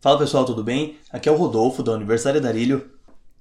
Fala pessoal, tudo bem? Aqui é o Rodolfo da Universidade Darilho.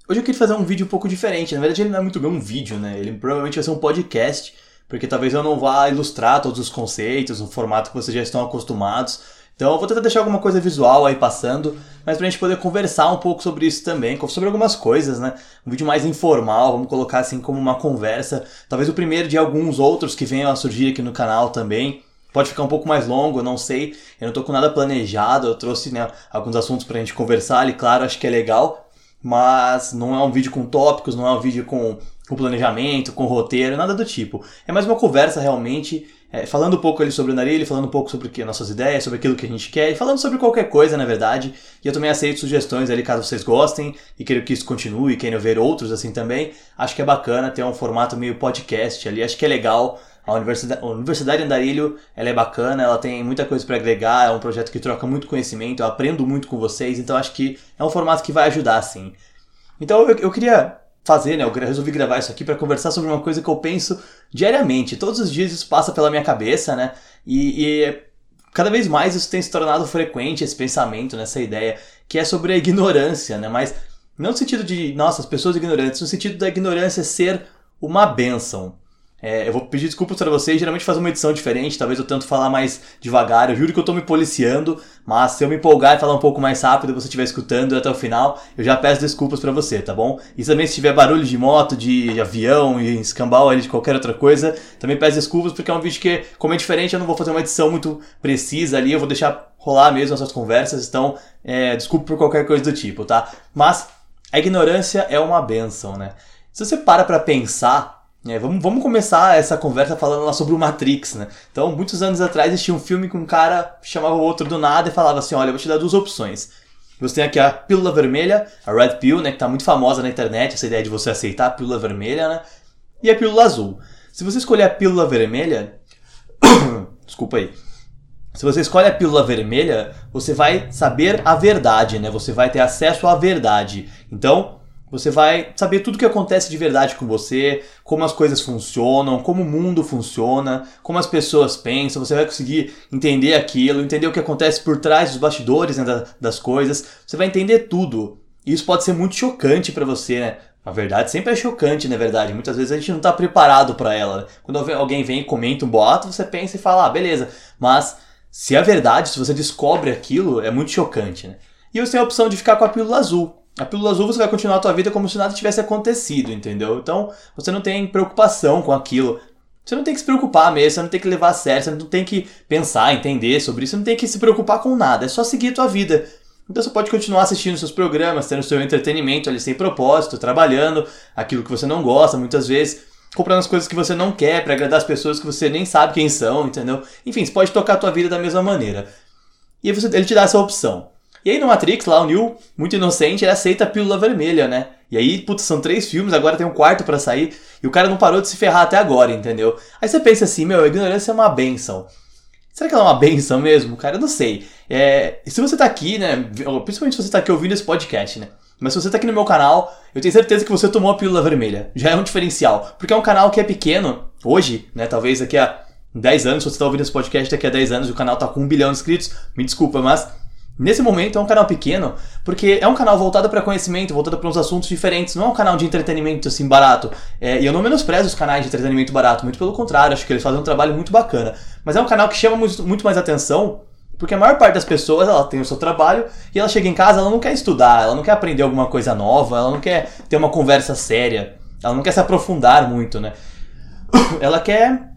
Hoje eu queria fazer um vídeo um pouco diferente. Na verdade, ele não é muito bem um vídeo, né? Ele provavelmente vai ser um podcast, porque talvez eu não vá ilustrar todos os conceitos, no formato que vocês já estão acostumados. Então eu vou tentar deixar alguma coisa visual aí passando, mas pra gente poder conversar um pouco sobre isso também, sobre algumas coisas, né? Um vídeo mais informal, vamos colocar assim como uma conversa. Talvez o primeiro de alguns outros que venham a surgir aqui no canal também. Pode ficar um pouco mais longo, não sei. Eu não tô com nada planejado. Eu trouxe né, alguns assuntos pra gente conversar ali, claro, acho que é legal. Mas não é um vídeo com tópicos, não é um vídeo com, com planejamento, com roteiro, nada do tipo. É mais uma conversa realmente, é, falando um pouco ali sobre o Narilho, falando um pouco sobre que, nossas ideias, sobre aquilo que a gente quer, e falando sobre qualquer coisa, na verdade. E eu também aceito sugestões ali caso vocês gostem e queiram que isso continue, queiram ver outros assim também. Acho que é bacana ter um formato meio podcast ali, acho que é legal. A Universidade, a Universidade Andarilho, ela é bacana, ela tem muita coisa para agregar, é um projeto que troca muito conhecimento, eu aprendo muito com vocês, então acho que é um formato que vai ajudar, sim. Então eu, eu queria fazer, né, eu resolvi gravar isso aqui para conversar sobre uma coisa que eu penso diariamente, todos os dias isso passa pela minha cabeça, né, e, e cada vez mais isso tem se tornado frequente, esse pensamento, nessa ideia, que é sobre a ignorância, né, mas não no sentido de, nossa, as pessoas ignorantes, no sentido da ignorância ser uma benção. É, eu vou pedir desculpas para vocês, geralmente fazer uma edição diferente, talvez eu tento falar mais devagar. Eu juro que eu tô me policiando, mas se eu me empolgar e falar um pouco mais rápido você estiver escutando até o final, eu já peço desculpas para você, tá bom? E também se tiver barulho de moto, de avião e escambau de qualquer outra coisa, também peço desculpas porque é um vídeo que, como é diferente, eu não vou fazer uma edição muito precisa ali, eu vou deixar rolar mesmo essas conversas, então é, desculpe por qualquer coisa do tipo, tá? Mas a ignorância é uma benção, né? Se você para pra pensar é, vamos, vamos começar essa conversa falando lá sobre o Matrix, né? Então, muitos anos atrás existia um filme que um cara chamava o outro do nada e falava assim: olha, eu vou te dar duas opções. Você tem aqui a pílula vermelha, a Red Pill, né? Que tá muito famosa na internet, essa ideia de você aceitar a pílula vermelha, né? E a pílula azul. Se você escolher a pílula vermelha. Desculpa aí. Se você escolhe a pílula vermelha, você vai saber a verdade, né? Você vai ter acesso à verdade. Então, você vai saber tudo o que acontece de verdade com você, como as coisas funcionam, como o mundo funciona, como as pessoas pensam. Você vai conseguir entender aquilo, entender o que acontece por trás dos bastidores né, das coisas. Você vai entender tudo. E isso pode ser muito chocante para você, né? A verdade sempre é chocante, na verdade. Muitas vezes a gente não está preparado para ela. Né? Quando alguém vem e comenta um boato, você pensa e fala, ah, beleza. Mas se é verdade, se você descobre aquilo, é muito chocante, né? E você tem a opção de ficar com a pílula azul. A pílula azul você vai continuar a tua vida como se nada tivesse acontecido, entendeu? Então você não tem preocupação com aquilo. Você não tem que se preocupar mesmo, você não tem que levar a sério, você não tem que pensar, entender sobre isso, você não tem que se preocupar com nada, é só seguir a tua vida. Então você pode continuar assistindo seus programas, tendo seu entretenimento ali sem propósito, trabalhando aquilo que você não gosta, muitas vezes comprando as coisas que você não quer para agradar as pessoas que você nem sabe quem são, entendeu? Enfim, você pode tocar a tua vida da mesma maneira. E você, ele te dá essa opção. E aí no Matrix, lá o Neo, muito inocente, ele aceita a pílula vermelha, né? E aí, putz, são três filmes, agora tem um quarto para sair, e o cara não parou de se ferrar até agora, entendeu? Aí você pensa assim, meu, a ignorância é uma benção. Será que ela é uma benção mesmo? Cara, eu não sei. É, se você tá aqui, né, principalmente se você tá aqui ouvindo esse podcast, né? Mas se você tá aqui no meu canal, eu tenho certeza que você tomou a pílula vermelha. Já é um diferencial. Porque é um canal que é pequeno, hoje, né, talvez daqui a 10 anos, se você tá ouvindo esse podcast daqui a 10 anos, o canal tá com um bilhão de inscritos, me desculpa, mas Nesse momento é um canal pequeno, porque é um canal voltado para conhecimento, voltado para uns assuntos diferentes, não é um canal de entretenimento assim barato. É, e eu não menosprezo os canais de entretenimento barato, muito pelo contrário, acho que eles fazem um trabalho muito bacana. Mas é um canal que chama muito, muito mais atenção, porque a maior parte das pessoas ela tem o seu trabalho e ela chega em casa, ela não quer estudar, ela não quer aprender alguma coisa nova, ela não quer ter uma conversa séria, ela não quer se aprofundar muito, né? Ela quer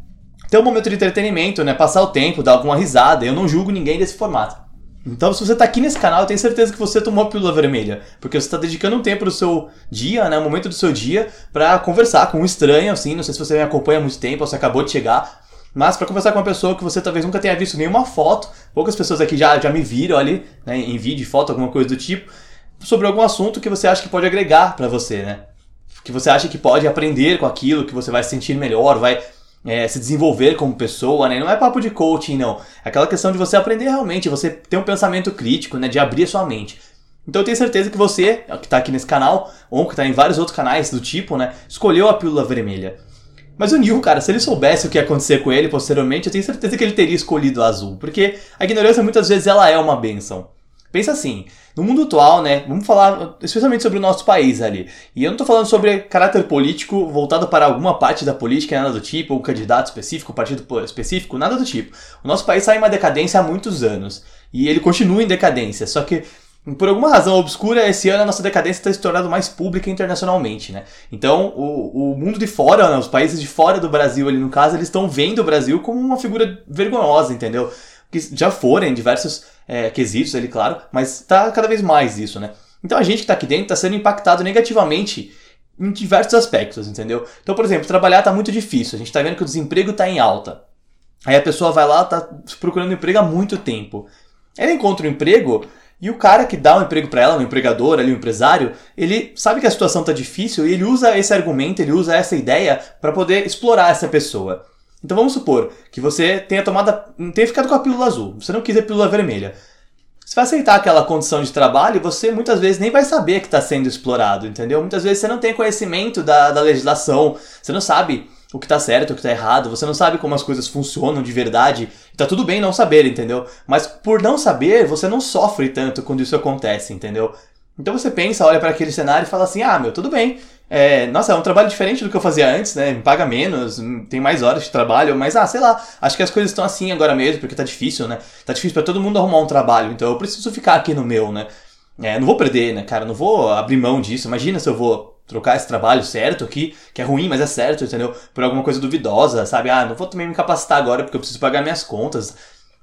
ter um momento de entretenimento, né? Passar o tempo, dar alguma risada. Eu não julgo ninguém desse formato. Então, se você está aqui nesse canal, eu tenho certeza que você tomou a pílula vermelha. Porque você está dedicando um tempo do seu dia, né, um momento do seu dia, para conversar com um estranho, assim. Não sei se você me acompanha há muito tempo ou se acabou de chegar. Mas para conversar com uma pessoa que você talvez nunca tenha visto nenhuma foto. Poucas pessoas aqui já, já me viram ali, né, em vídeo, foto, alguma coisa do tipo. Sobre algum assunto que você acha que pode agregar para você, né? Que você acha que pode aprender com aquilo, que você vai se sentir melhor, vai é, se desenvolver como pessoa, né? Não é papo de coaching, não. É aquela questão de você aprender realmente, você ter um pensamento crítico, né? De abrir a sua mente. Então eu tenho certeza que você, que está aqui nesse canal, ou que está em vários outros canais do tipo, né? Escolheu a pílula vermelha. Mas o Neil, cara, se ele soubesse o que ia acontecer com ele posteriormente, eu tenho certeza que ele teria escolhido a azul. Porque a ignorância muitas vezes ela é uma benção. Pensa assim, no mundo atual, né, vamos falar especialmente sobre o nosso país ali. E eu não tô falando sobre caráter político voltado para alguma parte da política, nada do tipo, ou candidato específico, partido específico, nada do tipo. O nosso país está em uma decadência há muitos anos. E ele continua em decadência, só que por alguma razão obscura, esse ano a nossa decadência está se tornando mais pública internacionalmente, né? Então, o, o mundo de fora, né, os países de fora do Brasil ali no caso, eles estão vendo o Brasil como uma figura vergonhosa, entendeu? Que já foram em diversos é, quesitos ali, claro, mas tá cada vez mais isso, né? Então a gente que tá aqui dentro tá sendo impactado negativamente em diversos aspectos, entendeu? Então, por exemplo, trabalhar tá muito difícil, a gente tá vendo que o desemprego tá em alta. Aí a pessoa vai lá, tá procurando emprego há muito tempo. Ela encontra um emprego e o cara que dá um emprego para ela, um empregador ali, um empresário, ele sabe que a situação tá difícil e ele usa esse argumento, ele usa essa ideia para poder explorar essa pessoa. Então vamos supor que você tenha tomado, tenha ficado com a pílula azul, você não quis a pílula vermelha. Você vai aceitar aquela condição de trabalho e você muitas vezes nem vai saber que está sendo explorado, entendeu? Muitas vezes você não tem conhecimento da, da legislação, você não sabe o que está certo, o que está errado, você não sabe como as coisas funcionam de verdade. Tá tudo bem não saber, entendeu? Mas por não saber, você não sofre tanto quando isso acontece, entendeu? Então você pensa, olha para aquele cenário e fala assim: ah, meu, tudo bem, é, nossa, é um trabalho diferente do que eu fazia antes, né? Me paga menos, tem mais horas de trabalho, mas ah, sei lá, acho que as coisas estão assim agora mesmo, porque tá difícil, né? Tá difícil para todo mundo arrumar um trabalho, então eu preciso ficar aqui no meu, né? É, não vou perder, né, cara? Não vou abrir mão disso. Imagina se eu vou trocar esse trabalho certo aqui, que é ruim, mas é certo, entendeu? Por alguma coisa duvidosa, sabe? Ah, não vou também me capacitar agora porque eu preciso pagar minhas contas.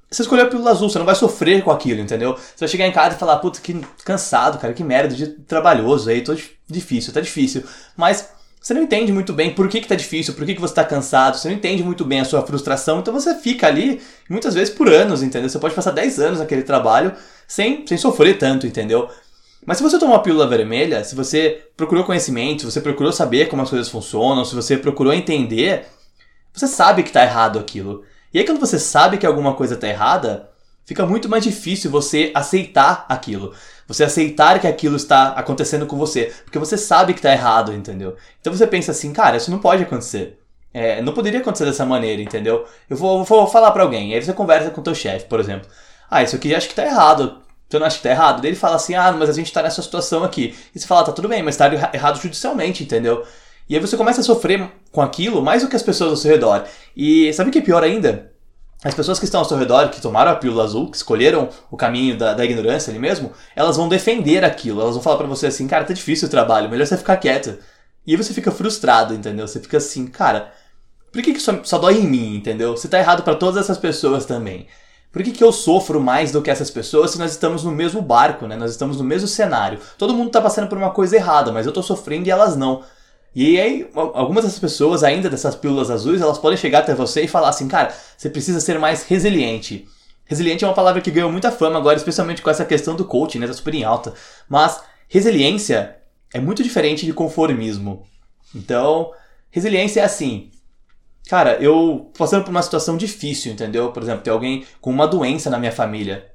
Você escolheu a pílula azul, você não vai sofrer com aquilo, entendeu? Você vai chegar em casa e falar, puta, que cansado, cara, que merda, de trabalhoso aí, tô difícil, tá difícil. Mas você não entende muito bem por que, que tá difícil, por que, que você tá cansado, você não entende muito bem a sua frustração, então você fica ali, muitas vezes por anos, entendeu? Você pode passar 10 anos naquele trabalho sem, sem sofrer tanto, entendeu? Mas se você tomou a pílula vermelha, se você procurou conhecimento, se você procurou saber como as coisas funcionam, se você procurou entender, você sabe que tá errado aquilo. E aí quando você sabe que alguma coisa está errada, fica muito mais difícil você aceitar aquilo. Você aceitar que aquilo está acontecendo com você. Porque você sabe que está errado, entendeu? Então você pensa assim, cara, isso não pode acontecer. É, não poderia acontecer dessa maneira, entendeu? Eu vou, vou falar para alguém, aí você conversa com o teu chefe, por exemplo. Ah, isso aqui acho que tá errado. Você não acha que tá errado? Daí ele fala assim, ah, mas a gente tá nessa situação aqui. E você fala, tá tudo bem, mas tá errado judicialmente, entendeu? E aí você começa a sofrer com aquilo mais do que as pessoas ao seu redor. E sabe o que é pior ainda? As pessoas que estão ao seu redor, que tomaram a pílula azul, que escolheram o caminho da, da ignorância ali mesmo, elas vão defender aquilo. Elas vão falar para você assim, cara, tá difícil o trabalho, melhor você ficar quieto. E aí você fica frustrado, entendeu? Você fica assim, cara, por que, que só, só dói em mim, entendeu? Você tá errado para todas essas pessoas também. Por que, que eu sofro mais do que essas pessoas se nós estamos no mesmo barco, né? Nós estamos no mesmo cenário. Todo mundo tá passando por uma coisa errada, mas eu tô sofrendo e elas não. E aí, algumas dessas pessoas, ainda dessas pílulas azuis, elas podem chegar até você e falar assim, cara, você precisa ser mais resiliente. Resiliente é uma palavra que ganhou muita fama agora, especialmente com essa questão do coaching, né? Tá super em alta. Mas resiliência é muito diferente de conformismo. Então, resiliência é assim. Cara, eu passando por uma situação difícil, entendeu? Por exemplo, tem alguém com uma doença na minha família.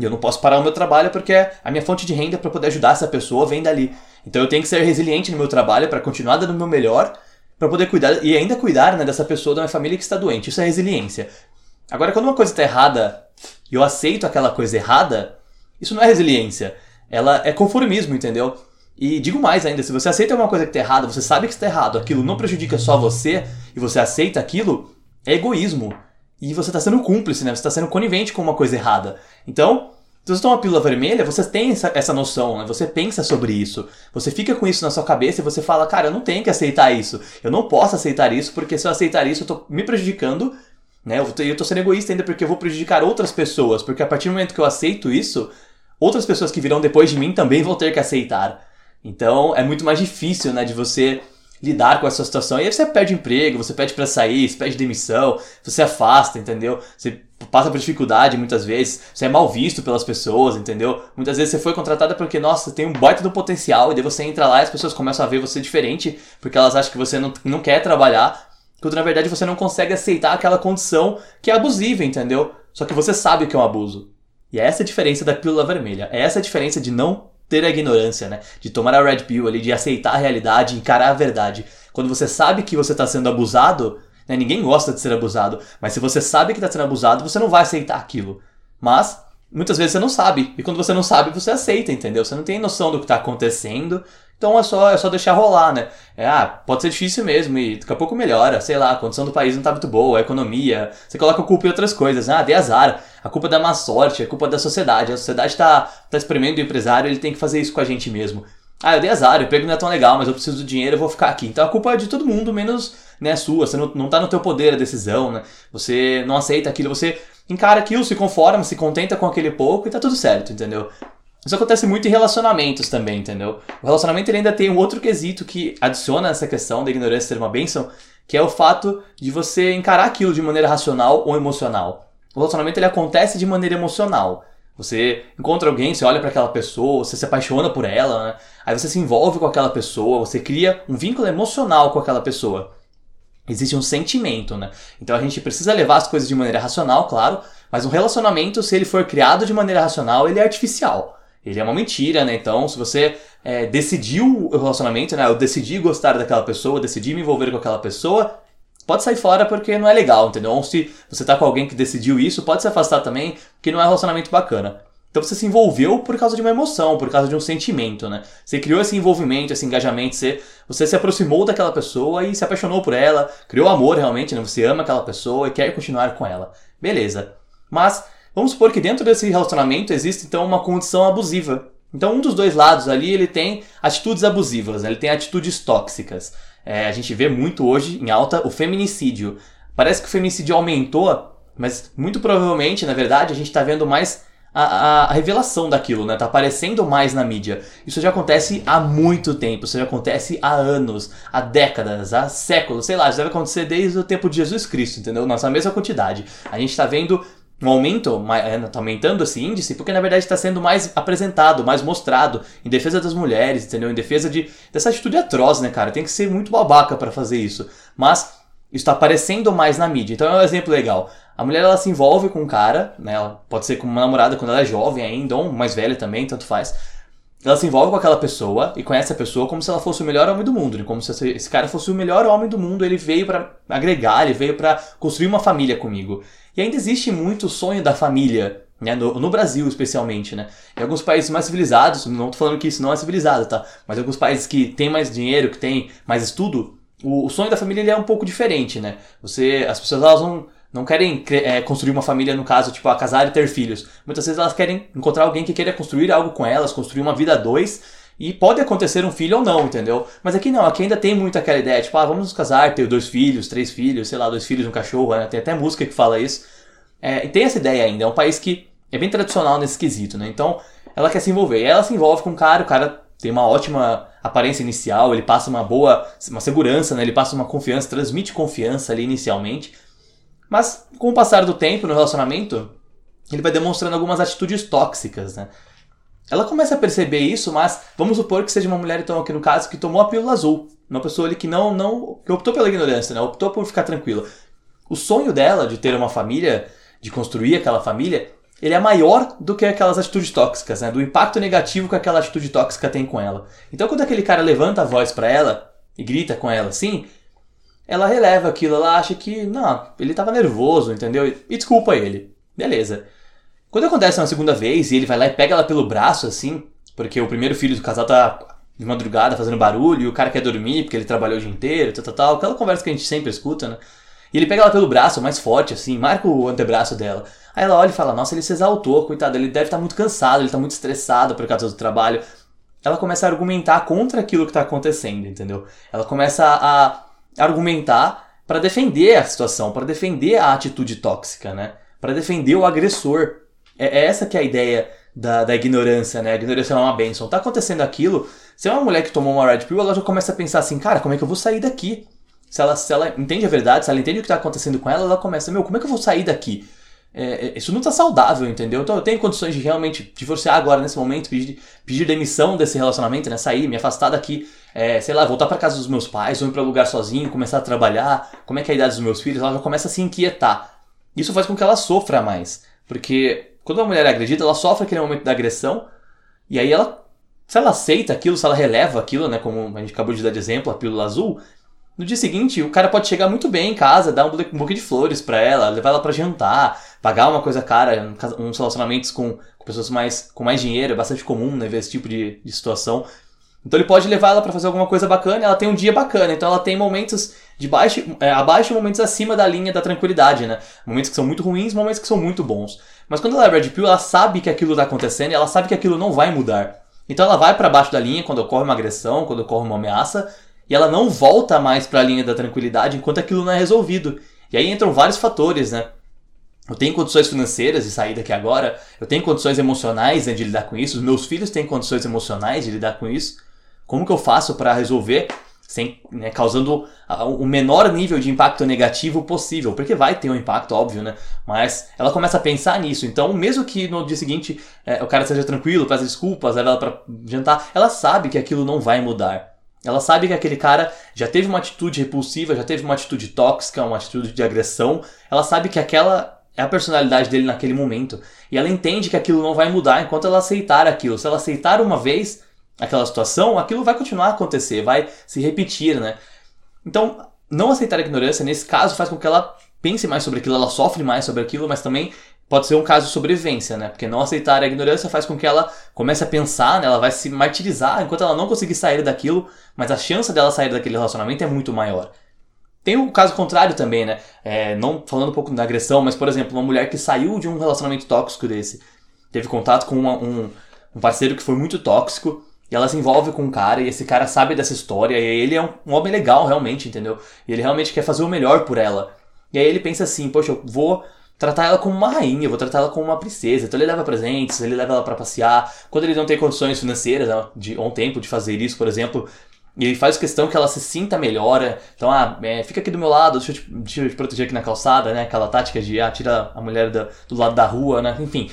E eu não posso parar o meu trabalho porque a minha fonte de renda para poder ajudar essa pessoa vem dali. Então eu tenho que ser resiliente no meu trabalho para continuar dando o meu melhor, para poder cuidar e ainda cuidar né, dessa pessoa da minha família que está doente. Isso é resiliência. Agora, quando uma coisa está errada e eu aceito aquela coisa errada, isso não é resiliência. Ela é conformismo, entendeu? E digo mais ainda, se você aceita uma coisa que está errada, você sabe que está errado, aquilo não prejudica só você e você aceita aquilo, é egoísmo. E você está sendo cúmplice, né? Você está sendo conivente com uma coisa errada. Então, se você toma uma pílula vermelha, você tem essa, essa noção, né? Você pensa sobre isso. Você fica com isso na sua cabeça e você fala, cara, eu não tenho que aceitar isso. Eu não posso aceitar isso, porque se eu aceitar isso, eu tô me prejudicando, né? Eu tô, eu tô sendo egoísta ainda porque eu vou prejudicar outras pessoas. Porque a partir do momento que eu aceito isso, outras pessoas que virão depois de mim também vão ter que aceitar. Então, é muito mais difícil, né, de você lidar com essa situação. E aí você perde emprego, você pede para sair, você pede demissão, você afasta, entendeu? Você passa por dificuldade muitas vezes, você é mal visto pelas pessoas, entendeu? Muitas vezes você foi contratada porque, nossa, tem um baita do potencial, e daí você entra lá e as pessoas começam a ver você diferente, porque elas acham que você não, não quer trabalhar, quando na verdade você não consegue aceitar aquela condição que é abusiva, entendeu? Só que você sabe que é um abuso. E é essa a diferença da pílula vermelha. É essa a diferença de não ter a ignorância, né? De tomar a red pill ali, de aceitar a realidade, encarar a verdade. Quando você sabe que você está sendo abusado, né? ninguém gosta de ser abusado, mas se você sabe que está sendo abusado, você não vai aceitar aquilo. Mas muitas vezes você não sabe. E quando você não sabe, você aceita, entendeu? Você não tem noção do que está acontecendo. Então é só, é só deixar rolar, né? É, ah, pode ser difícil mesmo e daqui a pouco melhora. Sei lá, a condição do país não tá muito boa, a economia. Você coloca a culpa em outras coisas. Ah, de azar. A culpa é da má sorte, a culpa é da sociedade. A sociedade tá, tá espremendo o empresário, ele tem que fazer isso com a gente mesmo. Ah, eu dei azar, o emprego não é tão legal, mas eu preciso do dinheiro, eu vou ficar aqui. Então a culpa é de todo mundo, menos né, sua. Você não, não tá no teu poder a decisão, né? Você não aceita aquilo, você encara aquilo, se conforma, se contenta com aquele pouco e tá tudo certo, entendeu? Isso acontece muito em relacionamentos também, entendeu? O relacionamento ele ainda tem um outro quesito que adiciona essa questão da ignorância ser uma bênção, que é o fato de você encarar aquilo de maneira racional ou emocional. O relacionamento ele acontece de maneira emocional. Você encontra alguém, você olha para aquela pessoa, você se apaixona por ela, né? aí você se envolve com aquela pessoa, você cria um vínculo emocional com aquela pessoa. Existe um sentimento, né? Então a gente precisa levar as coisas de maneira racional, claro, mas um relacionamento, se ele for criado de maneira racional, ele é artificial. Ele é uma mentira, né? Então, se você é, decidiu o relacionamento, né? Eu decidi gostar daquela pessoa, decidi me envolver com aquela pessoa, pode sair fora porque não é legal, entendeu? Ou se você tá com alguém que decidiu isso, pode se afastar também, porque não é um relacionamento bacana. Então você se envolveu por causa de uma emoção, por causa de um sentimento, né? Você criou esse envolvimento, esse engajamento, você, você se aproximou daquela pessoa e se apaixonou por ela, criou amor realmente, né? Você ama aquela pessoa e quer continuar com ela. Beleza. Mas vamos supor que dentro desse relacionamento existe então uma condição abusiva. Então um dos dois lados ali ele tem atitudes abusivas, né? ele tem atitudes tóxicas. É, a gente vê muito hoje em alta o feminicídio. Parece que o feminicídio aumentou, mas muito provavelmente, na verdade, a gente está vendo mais a, a, revelação daquilo, né? Tá aparecendo mais na mídia. Isso já acontece há muito tempo, isso já acontece há anos, há décadas, há séculos, sei lá, isso deve acontecer desde o tempo de Jesus Cristo, entendeu? Nossa mesma quantidade. A gente tá vendo um aumento, está aumentando esse índice, porque na verdade está sendo mais apresentado, mais mostrado em defesa das mulheres, entendeu? Em defesa de, dessa atitude atroz, né, cara? Tem que ser muito babaca para fazer isso. Mas isso está aparecendo mais na mídia. Então é um exemplo legal. A mulher ela se envolve com um cara, né? Ela pode ser com uma namorada quando ela é jovem ainda, ou mais velha também, tanto faz. Ela se envolve com aquela pessoa e conhece a pessoa como se ela fosse o melhor homem do mundo, né? como se esse cara fosse o melhor homem do mundo. Ele veio para agregar, ele veio para construir uma família comigo. E ainda existe muito o sonho da família, né? No, no, Brasil, especialmente, né? Em alguns países mais civilizados, não tô falando que isso não é civilizado, tá? Mas em alguns países que têm mais dinheiro, que têm mais estudo, o, o sonho da família ele é um pouco diferente, né? Você, as pessoas elas não, não querem é, construir uma família, no caso, tipo, a casar e ter filhos. Muitas vezes elas querem encontrar alguém que queira construir algo com elas, construir uma vida a dois, e pode acontecer um filho ou não, entendeu? Mas aqui não, aqui ainda tem muito aquela ideia, tipo, ah, vamos nos casar, ter dois filhos, três filhos, sei lá, dois filhos, um cachorro, né? Tem até música que fala isso. É, e tem essa ideia ainda, é um país que é bem tradicional nesse quesito, né? Então, ela quer se envolver. E ela se envolve com um cara, o cara tem uma ótima aparência inicial, ele passa uma boa, uma segurança, né? Ele passa uma confiança, transmite confiança ali inicialmente. Mas, com o passar do tempo no relacionamento, ele vai demonstrando algumas atitudes tóxicas, né? Ela começa a perceber isso, mas vamos supor que seja uma mulher, então, aqui no caso, que tomou a pílula azul. Uma pessoa ali que não, não, que optou pela ignorância, né? Optou por ficar tranquila. O sonho dela de ter uma família, de construir aquela família, ele é maior do que aquelas atitudes tóxicas, né? Do impacto negativo que aquela atitude tóxica tem com ela. Então, quando aquele cara levanta a voz para ela e grita com ela assim, ela releva aquilo, ela acha que, não, ele tava nervoso, entendeu? E desculpa ele. Beleza. Quando acontece uma segunda vez e ele vai lá e pega ela pelo braço, assim, porque o primeiro filho do casal tá de madrugada fazendo barulho e o cara quer dormir porque ele trabalhou o dia inteiro, tal, tal, tal. Aquela conversa que a gente sempre escuta, né? E ele pega ela pelo braço, mais forte, assim, marca o antebraço dela. Aí ela olha e fala: Nossa, ele se exaltou, coitado, ele deve estar tá muito cansado, ele está muito estressado por causa do trabalho. Ela começa a argumentar contra aquilo que está acontecendo, entendeu? Ela começa a argumentar para defender a situação, para defender a atitude tóxica, né? Para defender o agressor. É, é, essa que é a ideia da, da ignorância, né? A ignorância não é uma benção. Tá acontecendo aquilo, se é uma mulher que tomou uma Red Pill, ela já começa a pensar assim, cara, como é que eu vou sair daqui? Se ela, se ela entende a verdade, se ela entende o que está acontecendo com ela, ela começa, meu, como é que eu vou sair daqui? É, é isso não está saudável, entendeu? Então eu tenho condições de realmente divorciar agora, nesse momento, pedir, pedir demissão desse relacionamento, né? Sair, me afastar daqui, é, sei lá, voltar para casa dos meus pais, ou ir para lugar sozinho, começar a trabalhar, como é que é a idade dos meus filhos, ela já começa a se inquietar. Isso faz com que ela sofra mais. Porque quando uma mulher agredida, ela sofre aquele momento da agressão, e aí ela, se ela aceita aquilo, se ela releva aquilo, né, como a gente acabou de dar de exemplo, a pílula azul, No dia seguinte, o cara pode chegar muito bem em casa, dar um buquê de flores para ela, levar ela para jantar, pagar uma coisa cara, uns relacionamentos com, com, pessoas mais, com mais dinheiro, é bastante comum né, ver esse tipo de, de situação. Então ele pode levar ela para fazer alguma coisa bacana, ela tem um dia bacana, então ela tem momentos de baixo, é, abaixo e momentos acima da linha da tranquilidade, né? Momentos que são muito ruins, momentos que são muito bons. Mas quando ela é Red Pill, ela sabe que aquilo tá acontecendo e ela sabe que aquilo não vai mudar. Então ela vai para baixo da linha quando ocorre uma agressão, quando ocorre uma ameaça, e ela não volta mais para a linha da tranquilidade enquanto aquilo não é resolvido. E aí entram vários fatores, né? Eu tenho condições financeiras de sair daqui agora, eu tenho condições emocionais né, de lidar com isso, os meus filhos têm condições emocionais de lidar com isso. Como que eu faço para resolver sem né, causando o menor nível de impacto negativo possível, porque vai ter um impacto, óbvio, né? Mas ela começa a pensar nisso. Então, mesmo que no dia seguinte é, o cara seja tranquilo, peça desculpas, leva ela para jantar, ela sabe que aquilo não vai mudar. Ela sabe que aquele cara já teve uma atitude repulsiva, já teve uma atitude tóxica, uma atitude de agressão. Ela sabe que aquela é a personalidade dele naquele momento. E ela entende que aquilo não vai mudar enquanto ela aceitar aquilo. Se ela aceitar uma vez, aquela situação, aquilo vai continuar a acontecer, vai se repetir, né? Então, não aceitar a ignorância, nesse caso, faz com que ela pense mais sobre aquilo, ela sofre mais sobre aquilo, mas também pode ser um caso de sobrevivência, né? Porque não aceitar a ignorância faz com que ela comece a pensar, né? Ela vai se martirizar enquanto ela não conseguir sair daquilo, mas a chance dela sair daquele relacionamento é muito maior. Tem o caso contrário também, né? É, não falando um pouco da agressão, mas por exemplo, uma mulher que saiu de um relacionamento tóxico desse, teve contato com uma, um, um parceiro que foi muito tóxico, e ela se envolve com um cara, e esse cara sabe dessa história, e ele é um, um homem legal, realmente, entendeu? E ele realmente quer fazer o melhor por ela. E aí ele pensa assim, poxa, eu vou tratar ela como uma rainha, eu vou tratar ela como uma princesa. Então ele leva presentes, ele leva ela para passear. Quando ele não tem condições financeiras, né, de um tempo de fazer isso, por exemplo, ele faz questão que ela se sinta melhor. Então, ah, é, fica aqui do meu lado, deixa eu, te, deixa eu te proteger aqui na calçada, né? Aquela tática de, ah, tira a mulher do lado da rua, né? Enfim,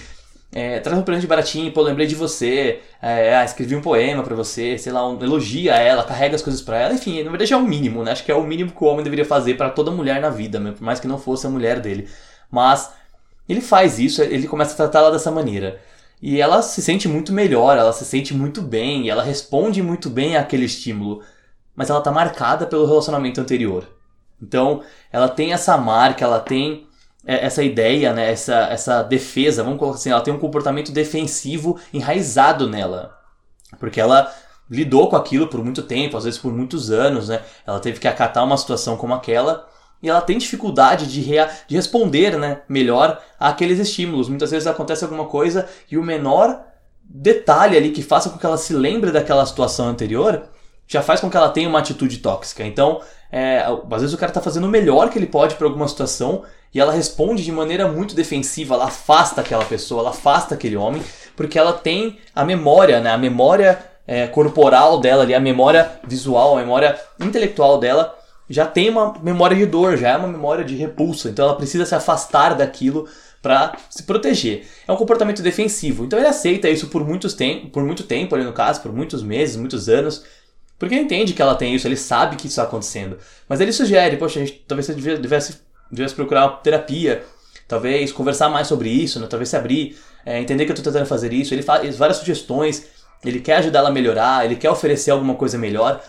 é, traz um presente baratinho, pô, lembrei de você, é, ah, escrevi um poema para você, sei lá, um, elogia ela, carrega as coisas para ela, enfim, na verdade é o mínimo, né? Acho que é o mínimo que o homem deveria fazer para toda mulher na vida, por mais que não fosse a mulher dele. Mas ele faz isso, ele começa a tratar ela dessa maneira. E ela se sente muito melhor, ela se sente muito bem, ela responde muito bem àquele estímulo, mas ela tá marcada pelo relacionamento anterior. Então, ela tem essa marca, ela tem essa ideia, né, essa, essa defesa, vamos colocar assim, ela tem um comportamento defensivo enraizado nela. Porque ela lidou com aquilo por muito tempo, às vezes por muitos anos, né? Ela teve que acatar uma situação como aquela e ela tem dificuldade de, rea de responder né, melhor àqueles estímulos. Muitas vezes acontece alguma coisa e o menor detalhe ali que faça com que ela se lembre daquela situação anterior já faz com que ela tenha uma atitude tóxica. Então, é, às vezes o cara está fazendo o melhor que ele pode para alguma situação e ela responde de maneira muito defensiva, ela afasta aquela pessoa, ela afasta aquele homem, porque ela tem a memória, né? A memória é, corporal dela ali, a memória visual, a memória intelectual dela já tem uma memória de dor, já é uma memória de repulsa, então ela precisa se afastar daquilo para se proteger. É um comportamento defensivo. Então ele aceita isso por, muitos tem por muito tempo, ali no caso, por muitos meses, muitos anos, porque ele entende que ela tem isso, ele sabe que isso está acontecendo. Mas ele sugere, poxa, a gente talvez você devesse devesse procurar uma terapia, talvez conversar mais sobre isso, né? talvez se abrir, é, entender que eu estou tentando fazer isso. Ele faz várias sugestões, ele quer ajudar ela a melhorar, ele quer oferecer alguma coisa melhor,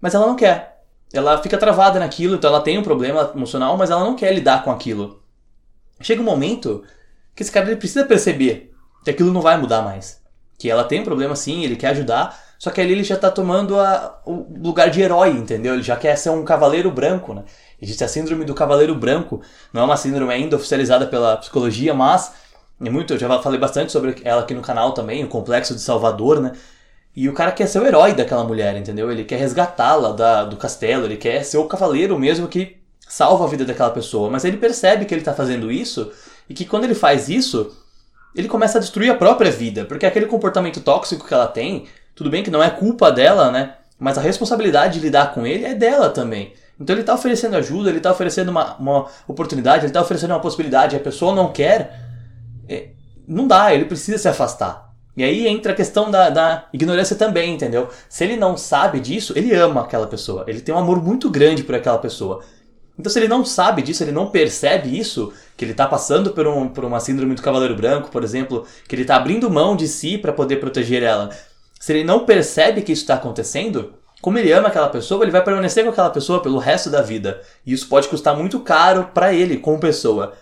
mas ela não quer. Ela fica travada naquilo, então ela tem um problema emocional, mas ela não quer lidar com aquilo. Chega um momento que esse cara precisa perceber que aquilo não vai mudar mais. Que ela tem um problema sim, ele quer ajudar, só que ali ele já está tomando a, o lugar de herói, entendeu? Ele já quer ser um cavaleiro branco, né? Existe a síndrome do cavaleiro branco, não é uma síndrome ainda oficializada pela psicologia, mas é muito, eu já falei bastante sobre ela aqui no canal também, o complexo de Salvador, né? E o cara quer ser o herói daquela mulher, entendeu? Ele quer resgatá-la do castelo, ele quer ser o cavaleiro mesmo que salva a vida daquela pessoa. Mas ele percebe que ele está fazendo isso e que quando ele faz isso, ele começa a destruir a própria vida, porque aquele comportamento tóxico que ela tem, tudo bem que não é culpa dela, né? Mas a responsabilidade de lidar com ele é dela também. Então ele está oferecendo ajuda, ele está oferecendo uma, uma oportunidade, ele está oferecendo uma possibilidade, a pessoa não quer, é, não dá, ele precisa se afastar. E aí entra a questão da, da, ignorância também, entendeu? Se ele não sabe disso, ele ama aquela pessoa, ele tem um amor muito grande por aquela pessoa. Então se ele não sabe disso, ele não percebe isso, que ele está passando por, um, por uma síndrome do cavaleiro branco, por exemplo, que ele está abrindo mão de si para poder proteger ela. Se ele não percebe que isso está acontecendo, como ele ama aquela pessoa, ele vai permanecer com aquela pessoa pelo resto da vida. E isso pode custar muito caro para ele como pessoa.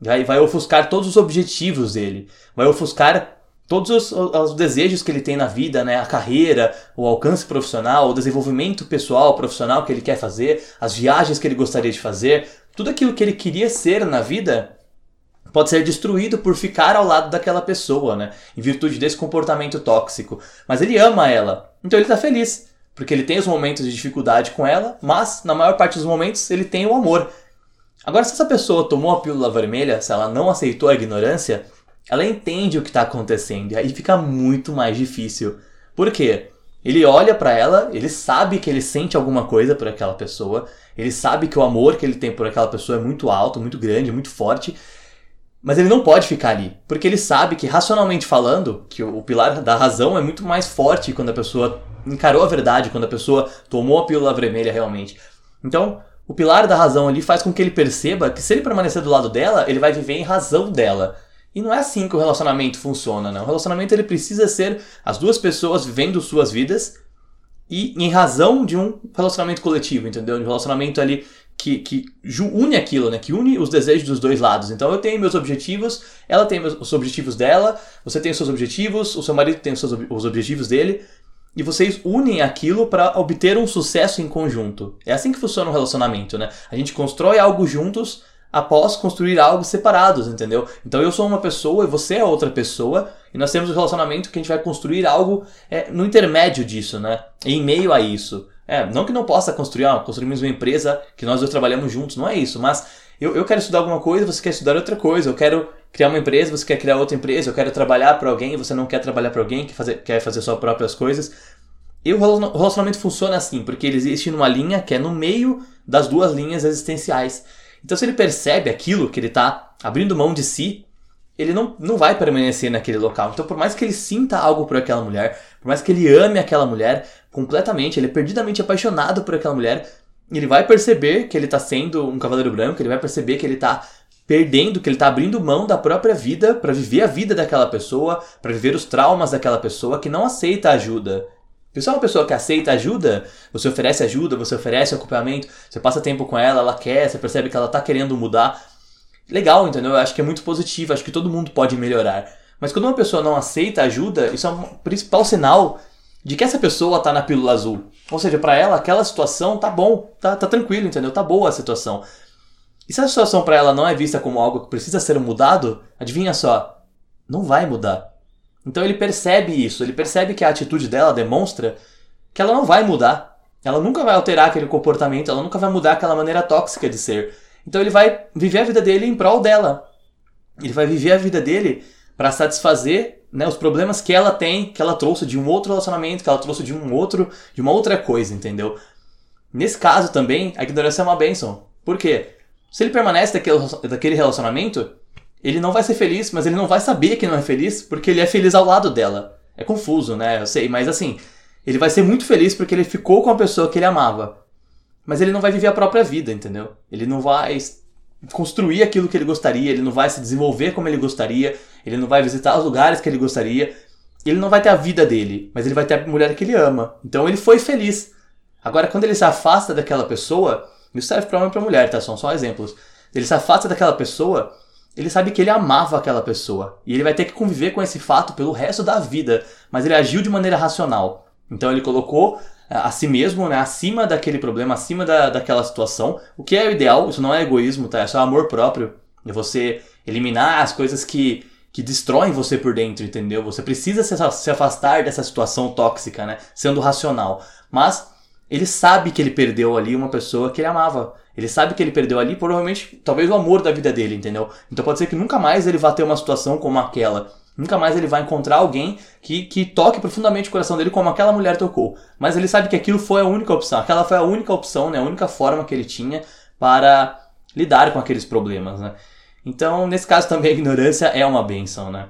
Vai, vai ofuscar todos os objetivos dele. Vai ofuscar todos os, os, desejos que ele tem na vida, né? A carreira, o alcance profissional, o desenvolvimento pessoal, profissional que ele quer fazer, as viagens que ele gostaria de fazer, tudo aquilo que ele queria ser na vida pode ser destruído por ficar ao lado daquela pessoa, né? Em virtude desse comportamento tóxico. Mas ele ama ela, então ele está feliz. Porque ele tem os momentos de dificuldade com ela, mas na maior parte dos momentos ele tem o amor. Agora, se essa pessoa tomou a pílula vermelha, se ela não aceitou a ignorância, ela entende o que está acontecendo e aí fica muito mais difícil. Por quê? Ele olha para ela, ele sabe que ele sente alguma coisa por aquela pessoa, ele sabe que o amor que ele tem por aquela pessoa é muito alto, muito grande, muito forte, mas ele não pode ficar ali, porque ele sabe que racionalmente falando, que o pilar da razão é muito mais forte quando a pessoa encarou a verdade, quando a pessoa tomou a pílula vermelha realmente. Então, o pilar da razão ali faz com que ele perceba que se ele permanecer do lado dela, ele vai viver em razão dela. E não é assim que o relacionamento funciona, né? O relacionamento ele precisa ser as duas pessoas vivendo suas vidas e em razão de um relacionamento coletivo, entendeu? De um relacionamento ali que, que une aquilo, né? Que une os desejos dos dois lados. Então eu tenho meus objetivos, ela tem os objetivos dela, você tem os seus objetivos, o seu marido tem os, seus, os objetivos dele, e vocês unem aquilo para obter um sucesso em conjunto. É assim que funciona um relacionamento, né? A gente constrói algo juntos após construir algo separados, entendeu? Então eu sou uma pessoa e você é outra pessoa e nós temos um relacionamento que a gente vai construir algo é, no intermédio disso, né? Em meio a isso. É, não que não possa construir, ah, construirmos uma empresa que nós dois trabalhamos juntos, não é isso, mas eu, eu quero estudar alguma coisa, você quer estudar outra coisa, eu quero criar uma empresa, você quer criar outra empresa, eu quero trabalhar para alguém, você não quer trabalhar para alguém, quer fazer, quer fazer suas próprias coisas. E o relacionamento funciona assim, porque ele existe numa linha que é no meio das duas linhas existenciais. Então, se ele percebe aquilo, que ele está abrindo mão de si, ele não, não vai permanecer naquele local. Então, por mais que ele sinta algo por aquela mulher, por mais que ele ame aquela mulher completamente, ele é perdidamente apaixonado por aquela mulher, ele vai perceber que ele está sendo um cavaleiro branco, ele vai perceber que ele está perdendo, que ele está abrindo mão da própria vida para viver a vida daquela pessoa, para viver os traumas daquela pessoa que não aceita ajuda. Você é uma pessoa que aceita ajuda, você oferece ajuda, você oferece acompanhamento, você passa tempo com ela, ela quer, você percebe que ela está querendo mudar. Legal, entendeu? Eu acho que é muito positivo, acho que todo mundo pode melhorar. Mas quando uma pessoa não aceita ajuda, isso é um principal sinal de que essa pessoa está na pílula azul. Ou seja, para ela aquela situação tá bom, tá, tá tranquilo, entendeu? Tá boa a situação. E se a situação para ela não é vista como algo que precisa ser mudado, adivinha só, não vai mudar. Então ele percebe isso, ele percebe que a atitude dela demonstra que ela não vai mudar. Ela nunca vai alterar aquele comportamento, ela nunca vai mudar aquela maneira tóxica de ser. Então ele vai viver a vida dele em prol dela. Ele vai viver a vida dele para satisfazer né, os problemas que ela tem, que ela trouxe de um outro relacionamento, que ela trouxe de um outro, de uma outra coisa, entendeu? Nesse caso também, a ignorância é uma bênção. Por quê? Se ele permanece daquele, daquele relacionamento, ele não vai ser feliz, mas ele não vai saber que não é feliz porque ele é feliz ao lado dela. É confuso, né? Eu sei, mas assim, ele vai ser muito feliz porque ele ficou com a pessoa que ele amava. Mas ele não vai viver a própria vida, entendeu? Ele não vai construir aquilo que ele gostaria, ele não vai se desenvolver como ele gostaria, ele não vai visitar os lugares que ele gostaria, ele não vai ter a vida dele, mas ele vai ter a mulher que ele ama. Então ele foi feliz. Agora, quando ele se afasta daquela pessoa, isso serve para homem e para mulher, tá? São só exemplos. Ele se afasta daquela pessoa, ele sabe que ele amava aquela pessoa. E ele vai ter que conviver com esse fato pelo resto da vida. Mas ele agiu de maneira racional. Então ele colocou a si mesmo, né, acima daquele problema, acima da, daquela situação. O que é o ideal, isso não é egoísmo, tá? É só amor próprio. É você eliminar as coisas que, que destroem você por dentro, entendeu? Você precisa se afastar dessa situação tóxica, né? Sendo racional. Mas ele sabe que ele perdeu ali uma pessoa que ele amava. Ele sabe que ele perdeu ali, provavelmente, talvez o amor da vida dele, entendeu? Então pode ser que nunca mais ele vá ter uma situação como aquela. Nunca mais ele vai encontrar alguém que, que toque profundamente o coração dele como aquela mulher tocou. Mas ele sabe que aquilo foi a única opção. Aquela foi a única opção, né? A única forma que ele tinha para lidar com aqueles problemas, né? Então, nesse caso também a ignorância é uma benção, né?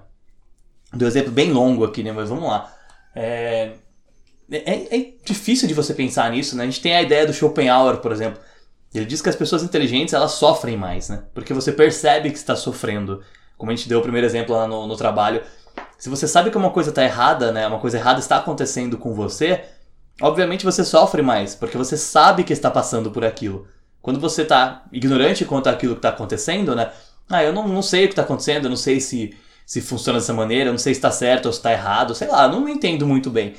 Deu um exemplo bem longo aqui, né? Mas vamos lá. É, é, é, difícil de você pensar nisso, né? A gente tem a ideia do Schopenhauer, por exemplo. Ele diz que as pessoas inteligentes elas sofrem mais, né? Porque você percebe que está sofrendo. Como a gente deu o primeiro exemplo lá no, no trabalho. Se você sabe que uma coisa está errada, né? Uma coisa errada está acontecendo com você, obviamente você sofre mais, porque você sabe que está passando por aquilo. Quando você está ignorante quanto àquilo que está acontecendo, né? Ah, eu não, não sei o que está acontecendo, eu não sei se, se funciona dessa maneira, eu não sei se está certo ou se está errado, sei lá, eu não entendo muito bem.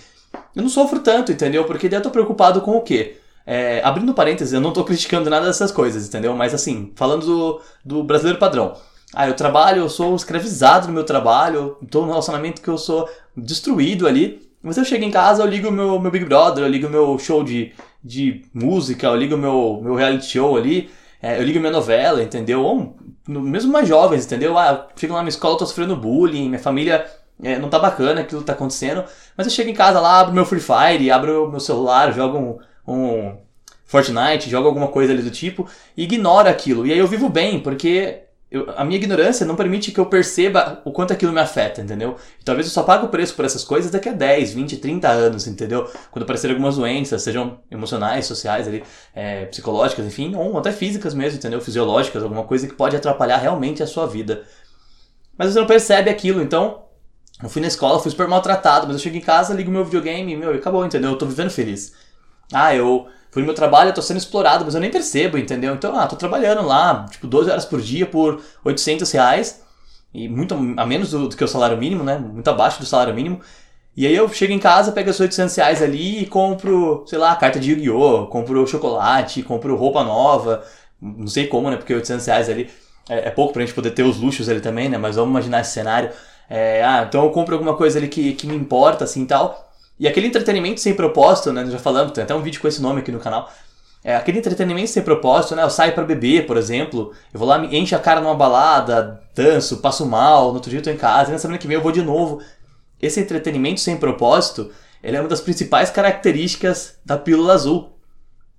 Eu não sofro tanto, entendeu? Porque daí eu tô preocupado com o quê? É, abrindo parênteses, eu não tô criticando nada dessas coisas, entendeu? Mas assim, falando do, do brasileiro padrão. Ah, eu trabalho, eu sou escravizado no meu trabalho, tô num relacionamento que eu sou destruído ali. Mas eu chego em casa, eu ligo meu, meu Big Brother, eu ligo meu show de, de música, eu ligo meu, meu reality show ali, é, eu ligo minha novela, entendeu? Ou, mesmo mais jovens, entendeu? Ah, eu chego lá na escola, tô sofrendo bullying, minha família é, não tá bacana aquilo tá acontecendo. Mas eu chego em casa lá, abro meu Free Fire, abro meu celular, jogo um, um Fortnite, jogo alguma coisa ali do tipo, e ignoro aquilo. E aí eu vivo bem, porque eu, a minha ignorância não permite que eu perceba o quanto aquilo me afeta, entendeu? E talvez eu só pague o preço por essas coisas daqui a 10, 20, 30 anos, entendeu? Quando aparecer algumas doenças, sejam emocionais, sociais, ali, é, psicológicas, enfim, ou até físicas mesmo, entendeu? Fisiológicas, alguma coisa que pode atrapalhar realmente a sua vida. Mas você não percebe aquilo, então eu fui na escola, fui super maltratado, mas eu chego em casa, ligo meu videogame, meu, e acabou, entendeu? Eu tô vivendo feliz. Ah, eu no meu trabalho, eu tô sendo explorado, mas eu nem percebo, entendeu? Então, ah, tô trabalhando lá, tipo, 12 horas por dia por 800 reais, e muito a menos do, do que o salário mínimo, né? Muito abaixo do salário mínimo. E aí eu chego em casa, pego os 800 reais ali e compro, sei lá, carta de Yu-Gi-Oh!, compro chocolate, compro roupa nova, não sei como, né? Porque 800 reais ali é, é pouco pra gente poder ter os luxos ali também, né? Mas vamos imaginar esse cenário. É, ah, então eu compro alguma coisa ali que, que me importa, assim tal. E aquele entretenimento sem propósito, né? Já falamos, tem até um vídeo com esse nome aqui no canal. É, aquele entretenimento sem propósito, né? Eu saio para beber, por exemplo. Eu vou lá, me encho a cara numa balada, danço, passo mal, no outro dia eu tô em casa, e na semana que vem eu vou de novo. Esse entretenimento sem propósito, ele é uma das principais características da pílula azul.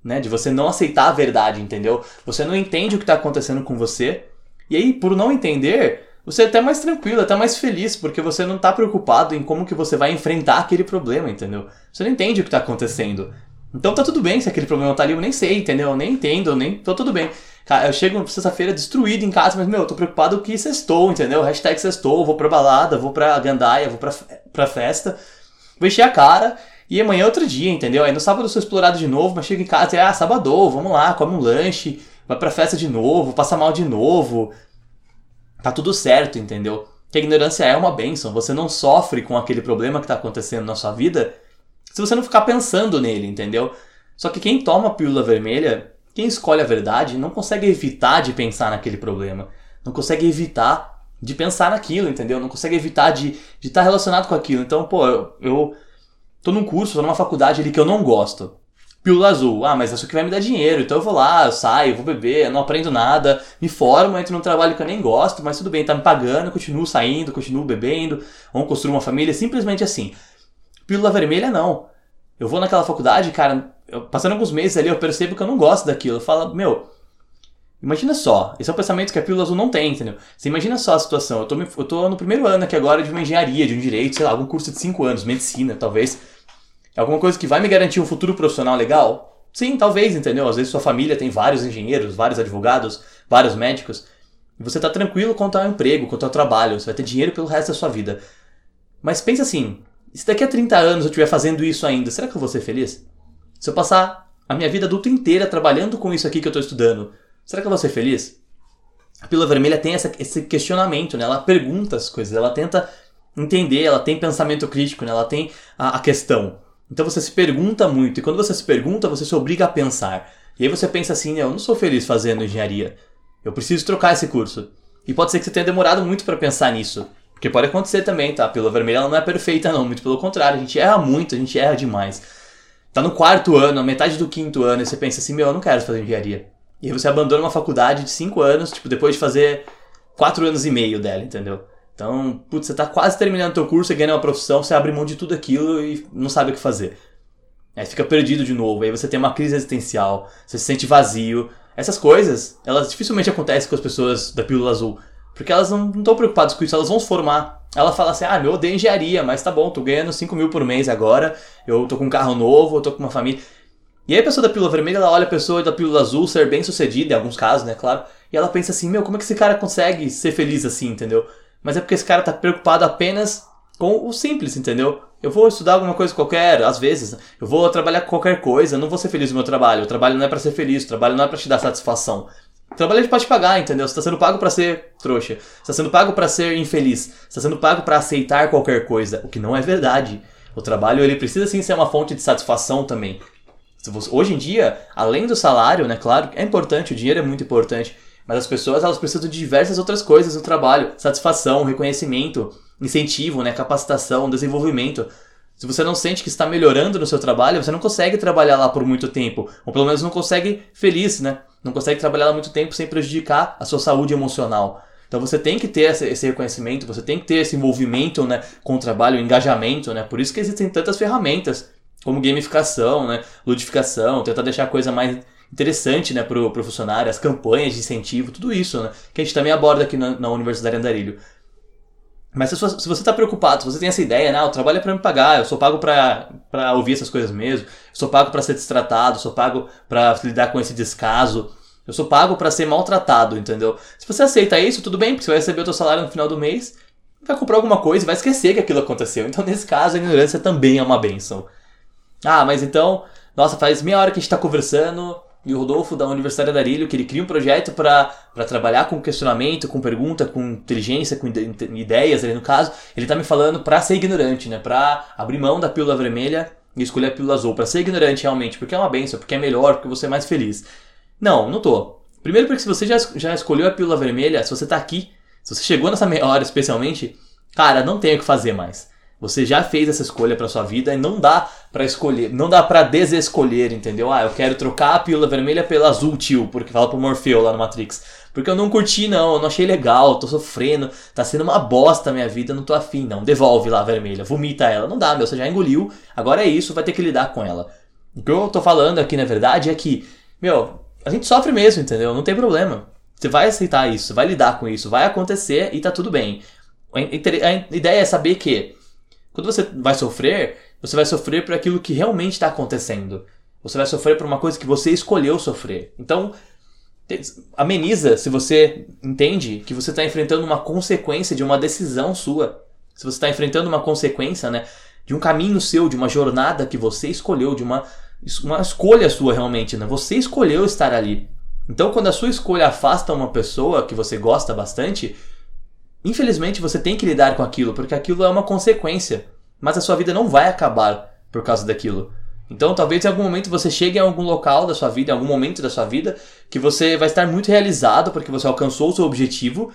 Né, de você não aceitar a verdade, entendeu? Você não entende o que está acontecendo com você. E aí, por não entender, você é até mais tranquilo, até mais feliz, porque você não tá preocupado em como que você vai enfrentar aquele problema, entendeu? Você não entende o que tá acontecendo. Então tá tudo bem se aquele problema tá ali, eu nem sei, entendeu? Eu nem entendo, nem. Tô tudo bem. Eu chego sexta-feira destruído em casa, mas, meu, eu tô preocupado que sextou, entendeu? Hashtag sextou, vou pra balada, vou pra gandaia, vou pra, pra festa, vou encher a cara, e amanhã é outro dia, entendeu? Aí no sábado eu sou explorado de novo, mas chego em casa e, ah, sábado, vamos lá, come um lanche, vai pra festa de novo, passa mal de novo, tá tudo certo, entendeu? Que a ignorância é uma benção. Você não sofre com aquele problema que está acontecendo na sua vida se você não ficar pensando nele, entendeu? Só que quem toma a pílula vermelha, quem escolhe a verdade, não consegue evitar de pensar naquele problema. Não consegue evitar de pensar naquilo, entendeu? Não consegue evitar de estar de tá relacionado com aquilo. Então, pô, eu, eu tô num curso, tô numa faculdade ali que eu não gosto pílula azul. Ah, mas isso que vai me dar dinheiro, então eu vou lá, eu saio, vou beber, não aprendo nada, me formo, entro num trabalho que eu nem gosto, mas tudo bem, tá me pagando, continuo saindo, continuo bebendo, ou construo uma família, simplesmente assim. Pílula vermelha, não. Eu vou naquela faculdade, cara, eu, passando alguns meses ali, eu percebo que eu não gosto daquilo. Eu falo, meu, imagina só, esse é o pensamento que a pílula azul não tem, entendeu? Você imagina só a situação, eu tô, eu tô no primeiro ano aqui agora de uma engenharia, de um direito, sei lá, algum curso de 5 anos, medicina, talvez é alguma coisa que vai me garantir um futuro profissional legal? Sim, talvez, entendeu? Às vezes sua família tem vários engenheiros, vários advogados, vários médicos, e você está tranquilo quanto ao emprego, quanto ao trabalho, você vai ter dinheiro pelo resto da sua vida. Mas pensa assim, se daqui a 30 anos eu estiver fazendo isso ainda, será que eu vou ser feliz? Se eu passar a minha vida adulta inteira trabalhando com isso aqui que eu estou estudando, será que eu vou ser feliz? A Pílula Vermelha tem essa, esse questionamento, né? Ela pergunta as coisas, ela tenta entender, ela tem pensamento crítico, né? Ela tem a, a questão. Então você se pergunta muito, e quando você se pergunta, você se obriga a pensar. E aí você pensa assim: eu não sou feliz fazendo engenharia. Eu preciso trocar esse curso. E pode ser que você tenha demorado muito para pensar nisso. Porque pode acontecer também, tá? A pílula vermelha ela não é perfeita, não. Muito pelo contrário, a gente erra muito, a gente erra demais. Tá no quarto ano, metade do quinto ano, e você pensa assim: meu, eu não quero fazer engenharia. E aí você abandona uma faculdade de cinco anos, tipo, depois de fazer quatro anos e meio dela, entendeu? Então, putz, você está quase terminando o teu curso, você ganha uma profissão, você abre mão de tudo aquilo e não sabe o que fazer. Aí fica perdido de novo, aí você tem uma crise existencial, você se sente vazio. Essas coisas, elas dificilmente acontecem com as pessoas da pílula azul, porque elas não estão preocupadas com isso, elas vão se formar. Ela fala assim, ah, meu, eu odeio engenharia, mas tá bom, tô ganhando 5 mil por mês agora, eu tô com um carro novo, eu tô com uma família. E aí a pessoa da pílula vermelha, ela olha a pessoa da pílula azul ser bem sucedida, em alguns casos, né, claro, e ela pensa assim, meu, como é que esse cara consegue ser feliz assim, entendeu? Mas é porque esse cara tá preocupado apenas com o simples, entendeu? eu vou estudar alguma coisa qualquer, às vezes, eu vou trabalhar com qualquer coisa, não vou ser feliz no meu trabalho. O trabalho não é para ser feliz, o trabalho não é para te dar satisfação. O trabalho é pra te pagar, entendeu? Você tá sendo pago para ser trouxa. Você tá sendo pago para ser infeliz. Você tá sendo pago para aceitar qualquer coisa, o que não é verdade. O trabalho, ele precisa sim ser uma fonte de satisfação também. Hoje em dia, além do salário, né, claro, é importante, o dinheiro é muito importante, mas as pessoas, elas precisam de diversas outras coisas no trabalho. Satisfação, reconhecimento, incentivo, né, capacitação, desenvolvimento. Se você não sente que está melhorando no seu trabalho, você não consegue trabalhar lá por muito tempo. Ou pelo menos não consegue feliz, né? Não consegue trabalhar lá muito tempo sem prejudicar a sua saúde emocional. Então você tem que ter esse reconhecimento, você tem que ter esse envolvimento né, com o trabalho, o engajamento, né? Por isso que existem tantas ferramentas, como gamificação, né, ludificação, tentar deixar a coisa mais interessante né, para o funcionário, as campanhas de incentivo, tudo isso, né? Que a gente também aborda aqui na, na Universidade Andarilho. Mas se, você está preocupado, se você tem essa ideia, né, ah, o trabalho é para me pagar, eu sou pago para ouvir essas coisas mesmo, eu sou pago para ser destratado, eu sou pago para lidar com esse descaso, eu sou pago para ser maltratado, entendeu? Se você aceita isso, tudo bem, porque você vai receber o seu salário no final do mês, vai comprar alguma coisa e vai esquecer que aquilo aconteceu. Então, nesse caso, a ignorância também é uma benção. Ah, mas então, nossa, faz meia hora que a gente está conversando, e o Rodolfo da Universidade da Arilho, que ele cria um projeto para trabalhar com questionamento, com pergunta, com inteligência, com ideias ali no caso, ele tá me falando para ser ignorante, né? Para abrir mão da pílula vermelha e escolher a pílula azul, para ser ignorante realmente, porque é uma benção, porque é melhor, porque você é mais feliz. Não, não tô. Primeiro porque se você já, já escolheu a pílula vermelha, se você tá aqui, se você chegou nessa meia hora especialmente, cara, não tem o que fazer mais. Você já fez essa escolha para sua vida e não dá para escolher, não dá para desescolher, entendeu? Ah, eu quero trocar a pílula vermelha pela azul, tio, porque fala pro Morfeu lá no Matrix. Porque eu não curti não, eu não achei legal, tô sofrendo, tá sendo uma bosta a minha vida, não tô afim não. Devolve lá a vermelha, vomita ela. Não dá, meu, você já engoliu, agora é isso, vai ter que lidar com ela. O que eu tô falando aqui, na verdade, é que, meu, a gente sofre mesmo, entendeu? Não tem problema. Você vai aceitar isso, vai lidar com isso, vai acontecer e tá tudo bem. A ideia é saber que quando você vai sofrer, você vai sofrer por aquilo que realmente está acontecendo. Você vai sofrer por uma coisa que você escolheu sofrer. Então, ameniza se você entende que você está enfrentando uma consequência de uma decisão sua. Se você está enfrentando uma consequência, né, de um caminho seu, de uma jornada que você escolheu, de uma, uma escolha sua realmente, né? Você escolheu estar ali. Então, quando a sua escolha afasta uma pessoa que você gosta bastante, Infelizmente você tem que lidar com aquilo, porque aquilo é uma consequência. Mas a sua vida não vai acabar por causa daquilo. Então talvez em algum momento você chegue em algum local da sua vida, em algum momento da sua vida, que você vai estar muito realizado porque você alcançou o seu objetivo,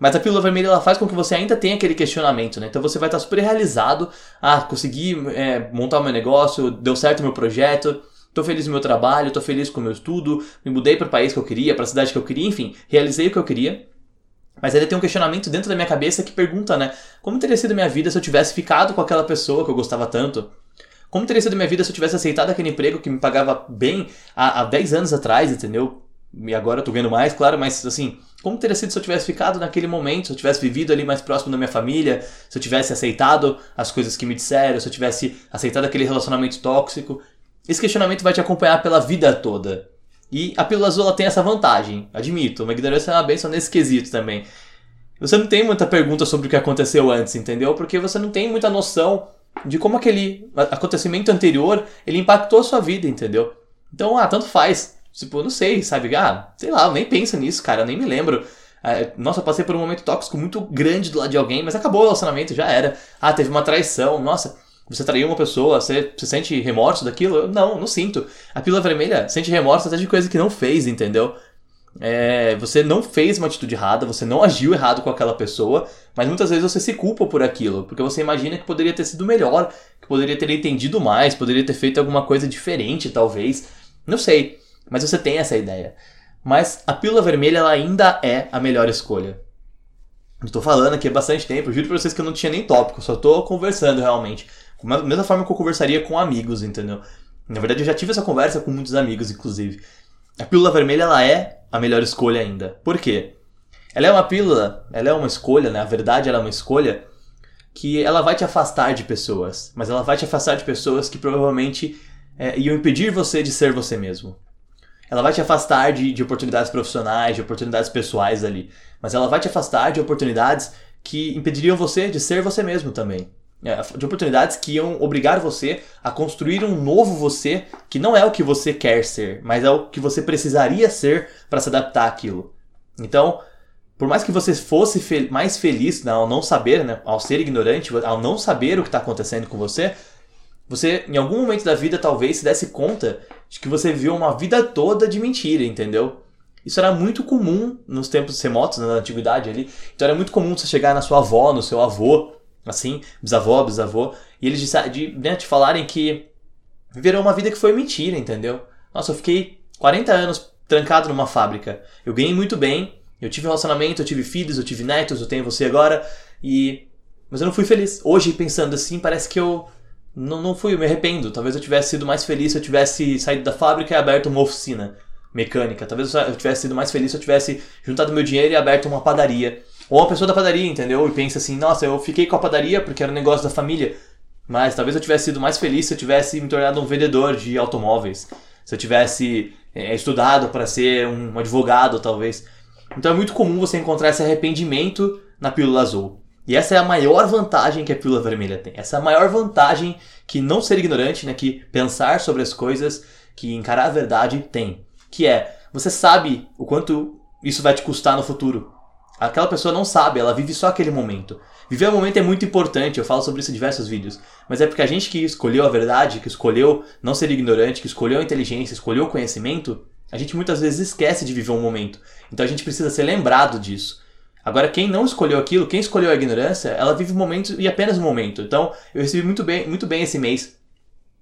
mas a pílula vermelha ela faz com que você ainda tenha aquele questionamento, né? Então você vai estar super realizado, ah, consegui é, montar meu negócio, deu certo meu projeto, tô feliz no meu trabalho, tô feliz com o meu estudo, me mudei para o país que eu queria, para a cidade que eu queria, enfim, realizei o que eu queria. Mas ainda tem um questionamento dentro da minha cabeça que pergunta, né? Como teria sido minha vida se eu tivesse ficado com aquela pessoa que eu gostava tanto? Como teria sido minha vida se eu tivesse aceitado aquele emprego que me pagava bem há, há 10 anos atrás, entendeu? E agora eu tô ganhando mais, claro, mas assim, como teria sido se eu tivesse ficado naquele momento, se eu tivesse vivido ali mais próximo da minha família, se eu tivesse aceitado as coisas que me disseram, se eu tivesse aceitado aquele relacionamento tóxico? Esse questionamento vai te acompanhar pela vida toda. E a pílula azul ela tem essa vantagem, admito. Uma ignorância é uma benção nesse quesito também. Você não tem muita pergunta sobre o que aconteceu antes, entendeu? Porque você não tem muita noção de como aquele acontecimento anterior ele impactou a sua vida, entendeu? Então, ah, tanto faz. Tipo, não sei, sabe? Ah, sei lá, eu nem penso nisso, cara, eu nem me lembro. É, nossa, eu passei por um momento tóxico muito grande do lado de alguém, mas acabou o relacionamento, já era. Ah, teve uma traição, nossa você traiu uma pessoa, você, você sente remorso daquilo? Não, não sinto. A pílula vermelha sente remorso até de coisa que não fez, entendeu? É, você não fez uma atitude errada, você não agiu errado com aquela pessoa, mas muitas vezes você se culpa por aquilo, porque você imagina que poderia ter sido melhor, que poderia ter entendido mais, poderia ter feito alguma coisa diferente, talvez. Não sei, mas você tem essa ideia. Mas a pílula vermelha ela ainda é a melhor escolha. Estou falando aqui há bastante tempo, juro pra vocês que eu não tinha nem tópico, só estou conversando realmente. Da mesma forma que eu conversaria com amigos, entendeu? Na verdade, eu já tive essa conversa com muitos amigos, inclusive. A pílula vermelha, ela é a melhor escolha ainda. Por quê? Ela é uma pílula, ela é uma escolha, né? A verdade, ela é uma escolha que ela vai te afastar de pessoas. Mas ela vai te afastar de pessoas que provavelmente é, iam impedir você de ser você mesmo. Ela vai te afastar de, de oportunidades profissionais, de oportunidades pessoais ali. Mas ela vai te afastar de oportunidades que impediriam você de ser você mesmo também. É, de oportunidades que iam obrigar você a construir um novo você que não é o que você quer ser, mas é o que você precisaria ser para se adaptar àquilo. Então, por mais que você fosse mais feliz ao não saber, né, ao ser ignorante, ao não saber o que está acontecendo com você, você em algum momento da vida talvez se desse conta de que você viveu uma vida toda de mentira, entendeu? Isso era muito comum nos tempos remotos, né, na antiguidade ali. Então era muito comum você chegar na sua avó, no seu avô, assim, bisavó, bisavô, e eles de, de, né, te falarem que viveram uma vida que foi mentira, entendeu? Nossa, eu fiquei 40 anos trancado numa fábrica. Eu ganhei muito bem, eu tive um relacionamento, eu tive filhos, eu tive netos, eu tenho você agora, e. Mas eu não fui feliz. Hoje, pensando assim, parece que eu não, não fui, eu me arrependo. Talvez eu tivesse sido mais feliz se eu tivesse saído da fábrica e aberto uma oficina mecânica. Talvez eu tivesse sido mais feliz se eu tivesse juntado meu dinheiro e aberto uma padaria. Ou uma pessoa da padaria, entendeu? E pensa assim, nossa, eu fiquei com a padaria porque era um negócio da família. Mas talvez eu tivesse sido mais feliz se eu tivesse me tornado um vendedor de automóveis. Se eu tivesse é, estudado para ser um advogado, talvez. Então é muito comum você encontrar esse arrependimento na pílula azul. E essa é a maior vantagem que a pílula vermelha tem. Essa é a maior vantagem que não ser ignorante, né, que pensar sobre as coisas, que encarar a verdade tem. Que é, você sabe o quanto isso vai te custar no futuro. Aquela pessoa não sabe, ela vive só aquele momento. Viver o momento é muito importante, eu falo sobre isso em diversos vídeos. Mas é porque a gente que escolheu a verdade, que escolheu não ser ignorante, que escolheu a inteligência, escolheu o conhecimento, a gente muitas vezes esquece de viver um momento. Então a gente precisa ser lembrado disso. Agora, quem não escolheu aquilo, quem escolheu a ignorância, ela vive o um momento e apenas um momento. Então, eu recebi muito bem, muito bem esse mês.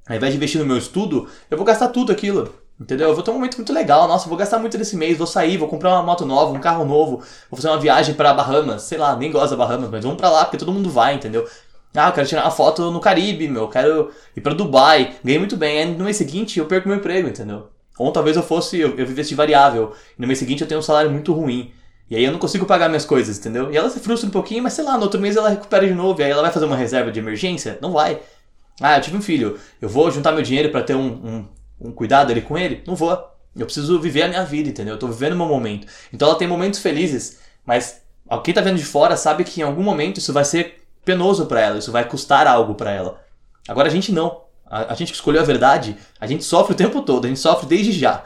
Ao invés de investir no meu estudo, eu vou gastar tudo aquilo. Entendeu? Eu vou ter um momento muito legal. Nossa, vou gastar muito nesse mês, vou sair, vou comprar uma moto nova, um carro novo, vou fazer uma viagem para Bahamas. Sei lá, nem gosto da Bahamas, mas vamos para lá porque todo mundo vai, entendeu? Ah, eu quero tirar uma foto no Caribe, meu, eu quero ir para Dubai. Ganhei muito bem. Aí no mês seguinte eu perco meu emprego, entendeu? Ou talvez eu fosse, eu, eu vivesse de variável. E no mês seguinte eu tenho um salário muito ruim. E aí eu não consigo pagar minhas coisas, entendeu? E ela se frustra um pouquinho, mas sei lá, no outro mês ela recupera de novo. E aí ela vai fazer uma reserva de emergência? Não vai. Ah, eu tive um filho. Eu vou juntar meu dinheiro para ter um, um, um, cuidado ali com ele? Não vou. Eu preciso viver a minha vida, entendeu? Eu tô vivendo o meu momento. Então ela tem momentos felizes, mas quem tá vendo de fora sabe que em algum momento isso vai ser penoso para ela, isso vai custar algo para ela. Agora a gente não. A, a, gente que escolheu a verdade, a gente sofre o tempo todo, a gente sofre desde já.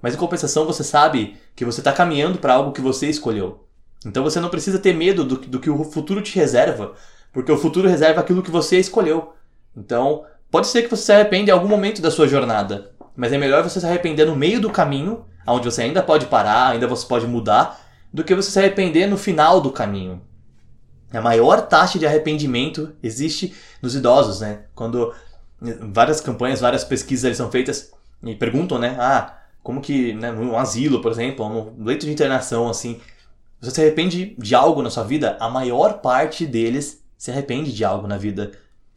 Mas em compensação você sabe que você está caminhando para algo que você escolheu. Então você não precisa ter medo do, do que o futuro te reserva, porque o futuro reserva aquilo que você escolheu. Então, pode ser que você se arrependa em algum momento da sua jornada, mas é melhor você se arrepender no meio do caminho, onde você ainda pode parar, ainda você pode mudar, do que você se arrepender no final do caminho. A maior taxa de arrependimento existe nos idosos, né? Quando várias campanhas, várias pesquisas são feitas e perguntam, né? Ah, como que, né, no asilo, por exemplo, no leito de internação, assim, você se arrepende de algo na sua vida? A maior parte deles se arrepende de algo na vida.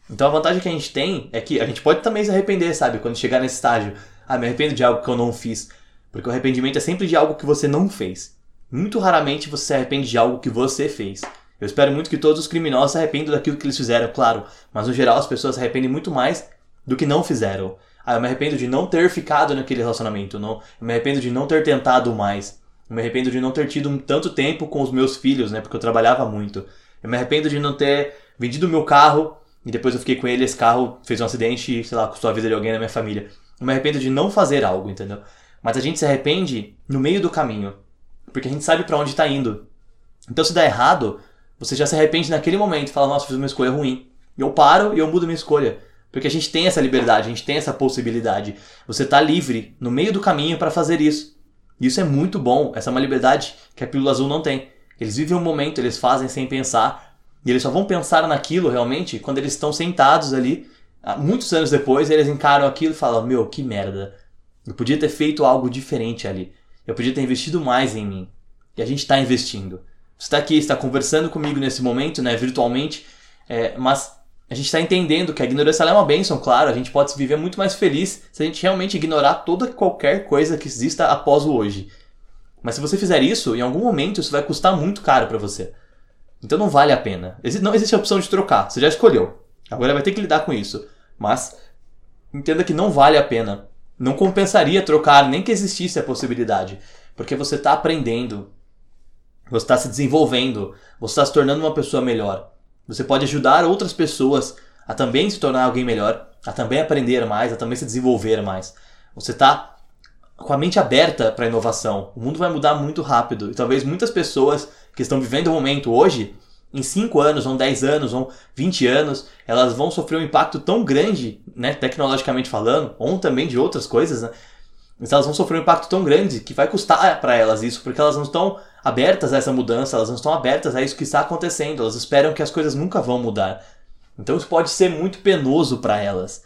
Então a vantagem que a gente tem é que a gente pode também se arrepender, sabe? Quando chegar nesse estágio, ah, me arrependo de algo que eu não fiz. Porque o arrependimento é sempre de algo que você não fez. Muito raramente você se arrepende de algo que você fez. Eu espero muito que todos os criminosos se arrependam daquilo que eles fizeram, claro. Mas no geral as pessoas se arrependem muito mais do que não fizeram. Ah, eu me arrependo de não ter ficado naquele relacionamento. Não, eu me arrependo de não ter tentado mais. Eu me arrependo de não ter tido tanto tempo com os meus filhos, né? Porque eu trabalhava muito. Eu me arrependo de não ter vendido meu carro e depois eu fiquei com ele, esse carro fez um acidente e, sei lá, custou a vida de alguém na minha família. Eu me arrependo de não fazer algo, entendeu? Mas a gente se arrepende no meio do caminho, porque a gente sabe para onde está indo. Então se dá errado, você já se arrepende naquele momento, fala, nossa, fiz uma escolha ruim. E eu paro e eu mudo minha escolha. Porque a gente tem essa liberdade, a gente tem essa possibilidade. Você está livre no meio do caminho para fazer isso. Isso é muito bom. Essa é uma liberdade que a Pílula Azul não tem. Eles vivem um momento, eles fazem sem pensar. E eles só vão pensar naquilo realmente quando eles estão sentados ali, muitos anos depois, eles encaram aquilo e falam: Meu, que merda. Eu podia ter feito algo diferente ali. Eu podia ter investido mais em mim. E a gente está investindo. Você está aqui, está conversando comigo nesse momento, né, virtualmente, é, mas a gente está entendendo que a ignorância é uma bênção, claro. A gente pode viver muito mais feliz se a gente realmente ignorar toda qualquer coisa que exista após o hoje. Mas se você fizer isso, em algum momento isso vai custar muito caro para você. Então não vale a pena. Não existe a opção de trocar, você já escolheu. Agora vai ter que lidar com isso. Mas entenda que não vale a pena. Não compensaria trocar, nem que existisse a possibilidade. Porque você está aprendendo, você está se desenvolvendo, você está se tornando uma pessoa melhor. Você pode ajudar outras pessoas a também se tornar alguém melhor, a também aprender mais, a também se desenvolver mais. Você está com a mente aberta para a inovação. O mundo vai mudar muito rápido e talvez muitas pessoas que estão vivendo o momento hoje, em 5 anos, ou 10 anos, ou 20 anos, elas vão sofrer um impacto tão grande, né, tecnologicamente falando, ou também de outras coisas, né? Mas elas vão sofrer um impacto tão grande que vai custar para elas isso, porque elas não estão abertas a essa mudança, elas não estão abertas a isso que está acontecendo, elas esperam que as coisas nunca vão mudar. Então isso pode ser muito penoso para elas.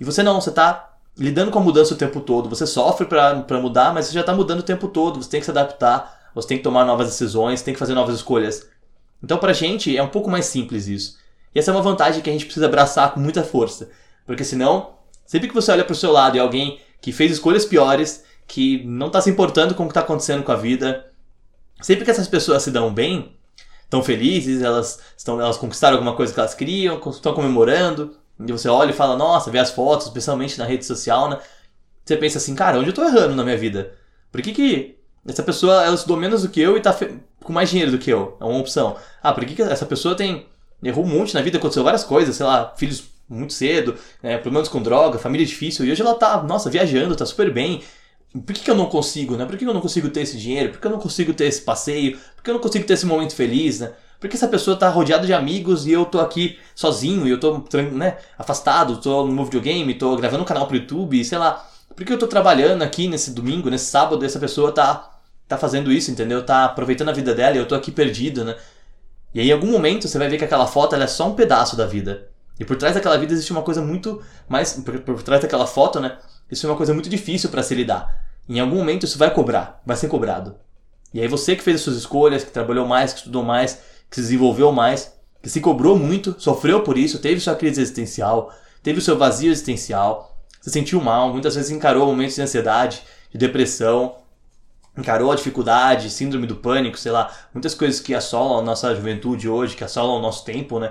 E você não, você está lidando com a mudança o tempo todo, você sofre para mudar, mas você já está mudando o tempo todo, você tem que se adaptar, você tem que tomar novas decisões, tem que fazer novas escolhas. Então pra gente é um pouco mais simples isso. E essa é uma vantagem que a gente precisa abraçar com muita força. Porque senão, sempre que você olha para o seu lado e alguém que fez escolhas piores, que não está se importando com o que está acontecendo com a vida, sempre que essas pessoas se dão bem, estão felizes, elas, estão, elas conquistaram alguma coisa que elas queriam, estão comemorando, e você olha e fala, nossa, vê as fotos, especialmente na rede social, né? Você pensa assim, cara, onde eu tô errando na minha vida? Por que que essa pessoa, ela estudou menos do que eu e tá com mais dinheiro do que eu? É uma opção. Ah, por que que essa pessoa tem... Errou um monte na vida, aconteceu várias coisas, sei lá, filhos muito cedo, né, problemas com droga, família difícil, e hoje ela tá, nossa, viajando, tá super bem. Por que, que eu não consigo, né? Por que, que eu não consigo ter esse dinheiro? Por que eu não consigo ter esse passeio? Por que eu não consigo ter esse momento feliz, né? Porque essa pessoa tá rodeada de amigos e eu tô aqui sozinho, e eu tô né, afastado, tô no meu videogame, tô gravando um canal pro YouTube, sei lá. Por que eu tô trabalhando aqui nesse domingo, nesse sábado, e essa pessoa tá, tá fazendo isso, entendeu? Tá aproveitando a vida dela e eu tô aqui perdido, né? E aí, em algum momento, você vai ver que aquela foto é só um pedaço da vida. E por trás daquela vida existe uma coisa muito mais. Por, por trás daquela foto, né? Isso é uma coisa muito difícil para se lidar. Em algum momento isso vai cobrar, vai ser cobrado. E aí você que fez as suas escolhas, que trabalhou mais, que estudou mais, que se desenvolveu mais, que se cobrou muito, sofreu por isso, teve sua crise existencial, teve o seu vazio existencial, se sentiu mal, muitas vezes encarou momentos de ansiedade, de depressão, encarou a dificuldade, síndrome do pânico, sei lá, muitas coisas que assolam a nossa juventude hoje, que assolam o nosso tempo, né?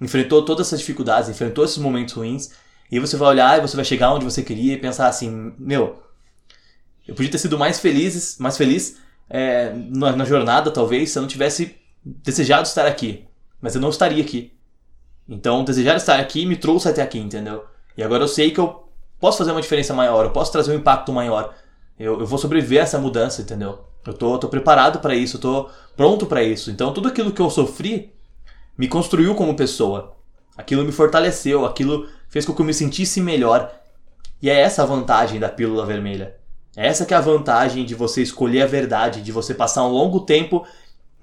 Enfrentou todas essas dificuldades, enfrentou esses momentos ruins, e você vai olhar e você vai chegar onde você queria e pensar assim, meu, eu podia ter sido mais feliz, mais feliz é, na, na jornada, talvez, se eu não tivesse desejado estar aqui, mas eu não estaria aqui. Então, desejar estar aqui me trouxe até aqui, entendeu? E agora eu sei que eu posso fazer uma diferença maior, eu posso trazer um impacto maior. Eu, eu vou sobreviver a essa mudança, entendeu? Eu tô, tô preparado para isso, eu tô pronto para isso. Então, tudo aquilo que eu sofri me construiu como pessoa. Aquilo me fortaleceu, aquilo fez com que eu me sentisse melhor. E é essa a vantagem da pílula vermelha. É essa que é a vantagem de você escolher a verdade, de você passar um longo tempo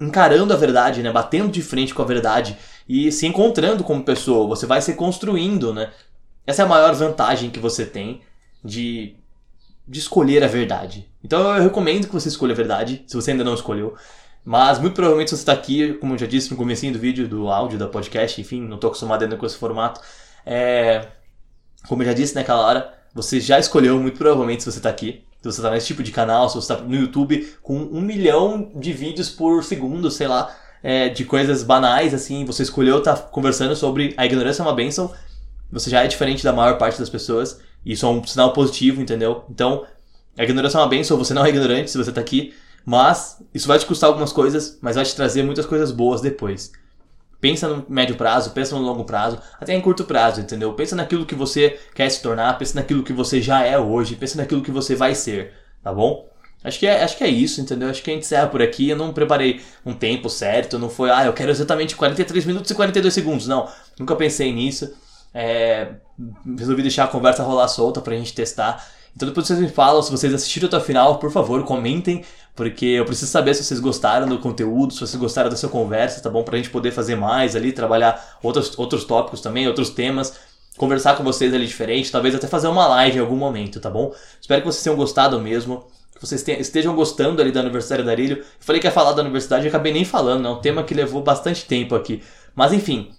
encarando a verdade, né? Batendo de frente com a verdade e se encontrando como pessoa. Você vai se construindo, né? Essa é a maior vantagem que você tem de, de escolher a verdade. Então eu recomendo que você escolha a verdade, se você ainda não escolheu. Mas muito provavelmente você está aqui, como eu já disse no começo do vídeo, do áudio, da podcast, enfim, não estou acostumado ainda com esse formato. É, como eu já disse naquela hora, você já escolheu muito provavelmente se você está aqui se você está nesse tipo de canal, se você está no YouTube com um milhão de vídeos por segundo, sei lá, é, de coisas banais, assim, você escolheu estar tá conversando sobre a ignorância é uma bênção, você já é diferente da maior parte das pessoas, isso é um sinal positivo, entendeu? Então, a ignorância é uma bênção, você não é ignorante se você está aqui, mas isso vai te custar algumas coisas, mas vai te trazer muitas coisas boas depois. Pensa no médio prazo, pensa no longo prazo, até em curto prazo, entendeu? Pensa naquilo que você quer se tornar, pensa naquilo que você já é hoje, pensa naquilo que você vai ser, tá bom? Acho que, é, acho que é isso, entendeu? Acho que a gente encerra por aqui. Eu não preparei um tempo certo, não foi, ah, eu quero exatamente 43 minutos e 42 segundos. Não, nunca pensei nisso. É, resolvi deixar a conversa rolar solta pra gente testar. Então depois vocês me falam, se vocês assistiram até o final, por favor, comentem, porque eu preciso saber se vocês gostaram do conteúdo, se vocês gostaram dessa conversa, tá bom? Pra gente poder fazer mais ali, trabalhar outros, outros tópicos também, outros temas, conversar com vocês ali diferente, talvez até fazer uma live em algum momento, tá bom? Espero que vocês tenham gostado mesmo que vocês estejam gostando ali da Universidade da Arilho. Falei que ia falar da universidade e acabei nem falando, é um tema que levou bastante tempo aqui. Mas enfim,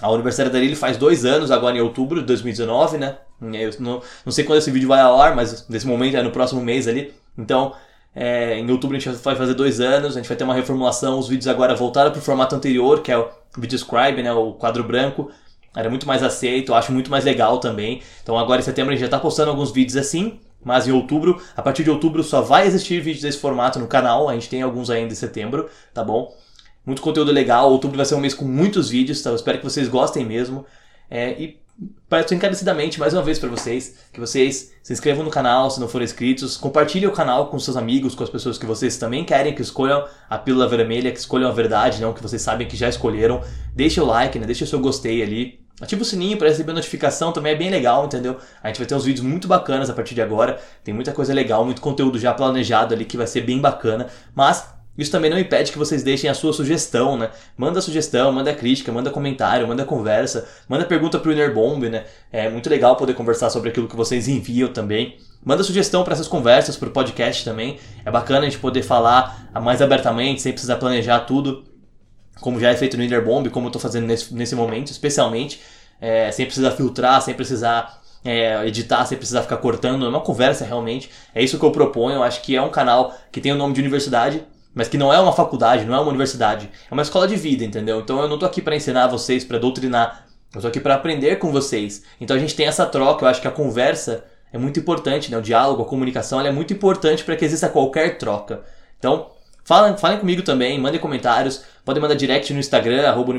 a Universidade da Arilho faz dois anos, agora em outubro de 2019, né? Eu não, não sei quando esse vídeo vai ao ar, mas nesse momento é no próximo mês ali. Então, é, em outubro a gente vai fazer dois anos, a gente vai ter uma reformulação. Os vídeos agora voltaram para o formato anterior, que é o Video Scribe, né? O quadro branco. Era muito mais aceito, eu acho muito mais legal também. Então agora em setembro a gente já está postando alguns vídeos assim. Mas em outubro, a partir de outubro só vai existir vídeos desse formato no canal. A gente tem alguns ainda em setembro, tá bom? Muito conteúdo legal. Outubro vai ser um mês com muitos vídeos, tá? Eu espero que vocês gostem mesmo. É, e peço encarecidamente mais uma vez para vocês que vocês se inscrevam no canal se não forem inscritos, compartilhem o canal com seus amigos, com as pessoas que vocês também querem que escolham a pílula vermelha, que escolham a verdade, não que vocês sabem que já escolheram. Deixe o like, né? Deixe o seu gostei ali. Ativa o sininho para receber notificação, também é bem legal, entendeu? A gente vai ter uns vídeos muito bacanas a partir de agora. Tem muita coisa legal, muito conteúdo já planejado ali que vai ser bem bacana. Mas isso também não impede que vocês deixem a sua sugestão, né? Manda sugestão, manda crítica, manda comentário, manda conversa, manda pergunta pro Inner Bomb, né? É muito legal poder conversar sobre aquilo que vocês enviam também. Manda sugestão para essas conversas, pro podcast também. É bacana a gente poder falar mais abertamente, sem precisar planejar tudo, como já é feito no Inner Bomb, como eu tô fazendo nesse, nesse momento, especialmente. É, sem precisar filtrar, sem precisar é, editar sem precisar ficar cortando, é uma conversa realmente. É isso que eu proponho. Eu acho que é um canal que tem o nome de universidade, mas que não é uma faculdade, não é uma universidade, é uma escola de vida, entendeu? Então eu não tô aqui para ensinar vocês, para doutrinar, eu tô aqui para aprender com vocês. Então a gente tem essa troca, eu acho que a conversa é muito importante, né? O diálogo, a comunicação, é muito importante para que exista qualquer troca. Então, falem, falem comigo também, mandem comentários, podem mandar direct no Instagram, arroba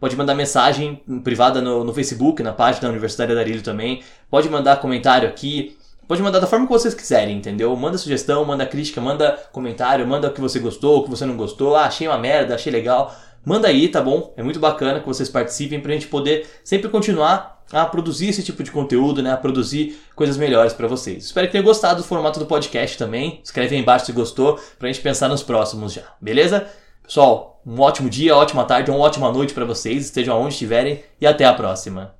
pode mandar mensagem privada no, no Facebook, na página da Universitária Darilho também, pode mandar comentário aqui, Pode mandar da forma que vocês quiserem, entendeu? Manda sugestão, manda crítica, manda comentário, manda o que você gostou, o que você não gostou. Ah, achei uma merda, achei legal. Manda aí, tá bom? É muito bacana que vocês participem pra gente poder sempre continuar a produzir esse tipo de conteúdo, né? A produzir coisas melhores para vocês. Espero que tenham gostado do formato do podcast também. Escreve aí embaixo se gostou pra gente pensar nos próximos já, beleza? Pessoal, um ótimo dia, ótima tarde, uma ótima noite para vocês, estejam onde estiverem e até a próxima.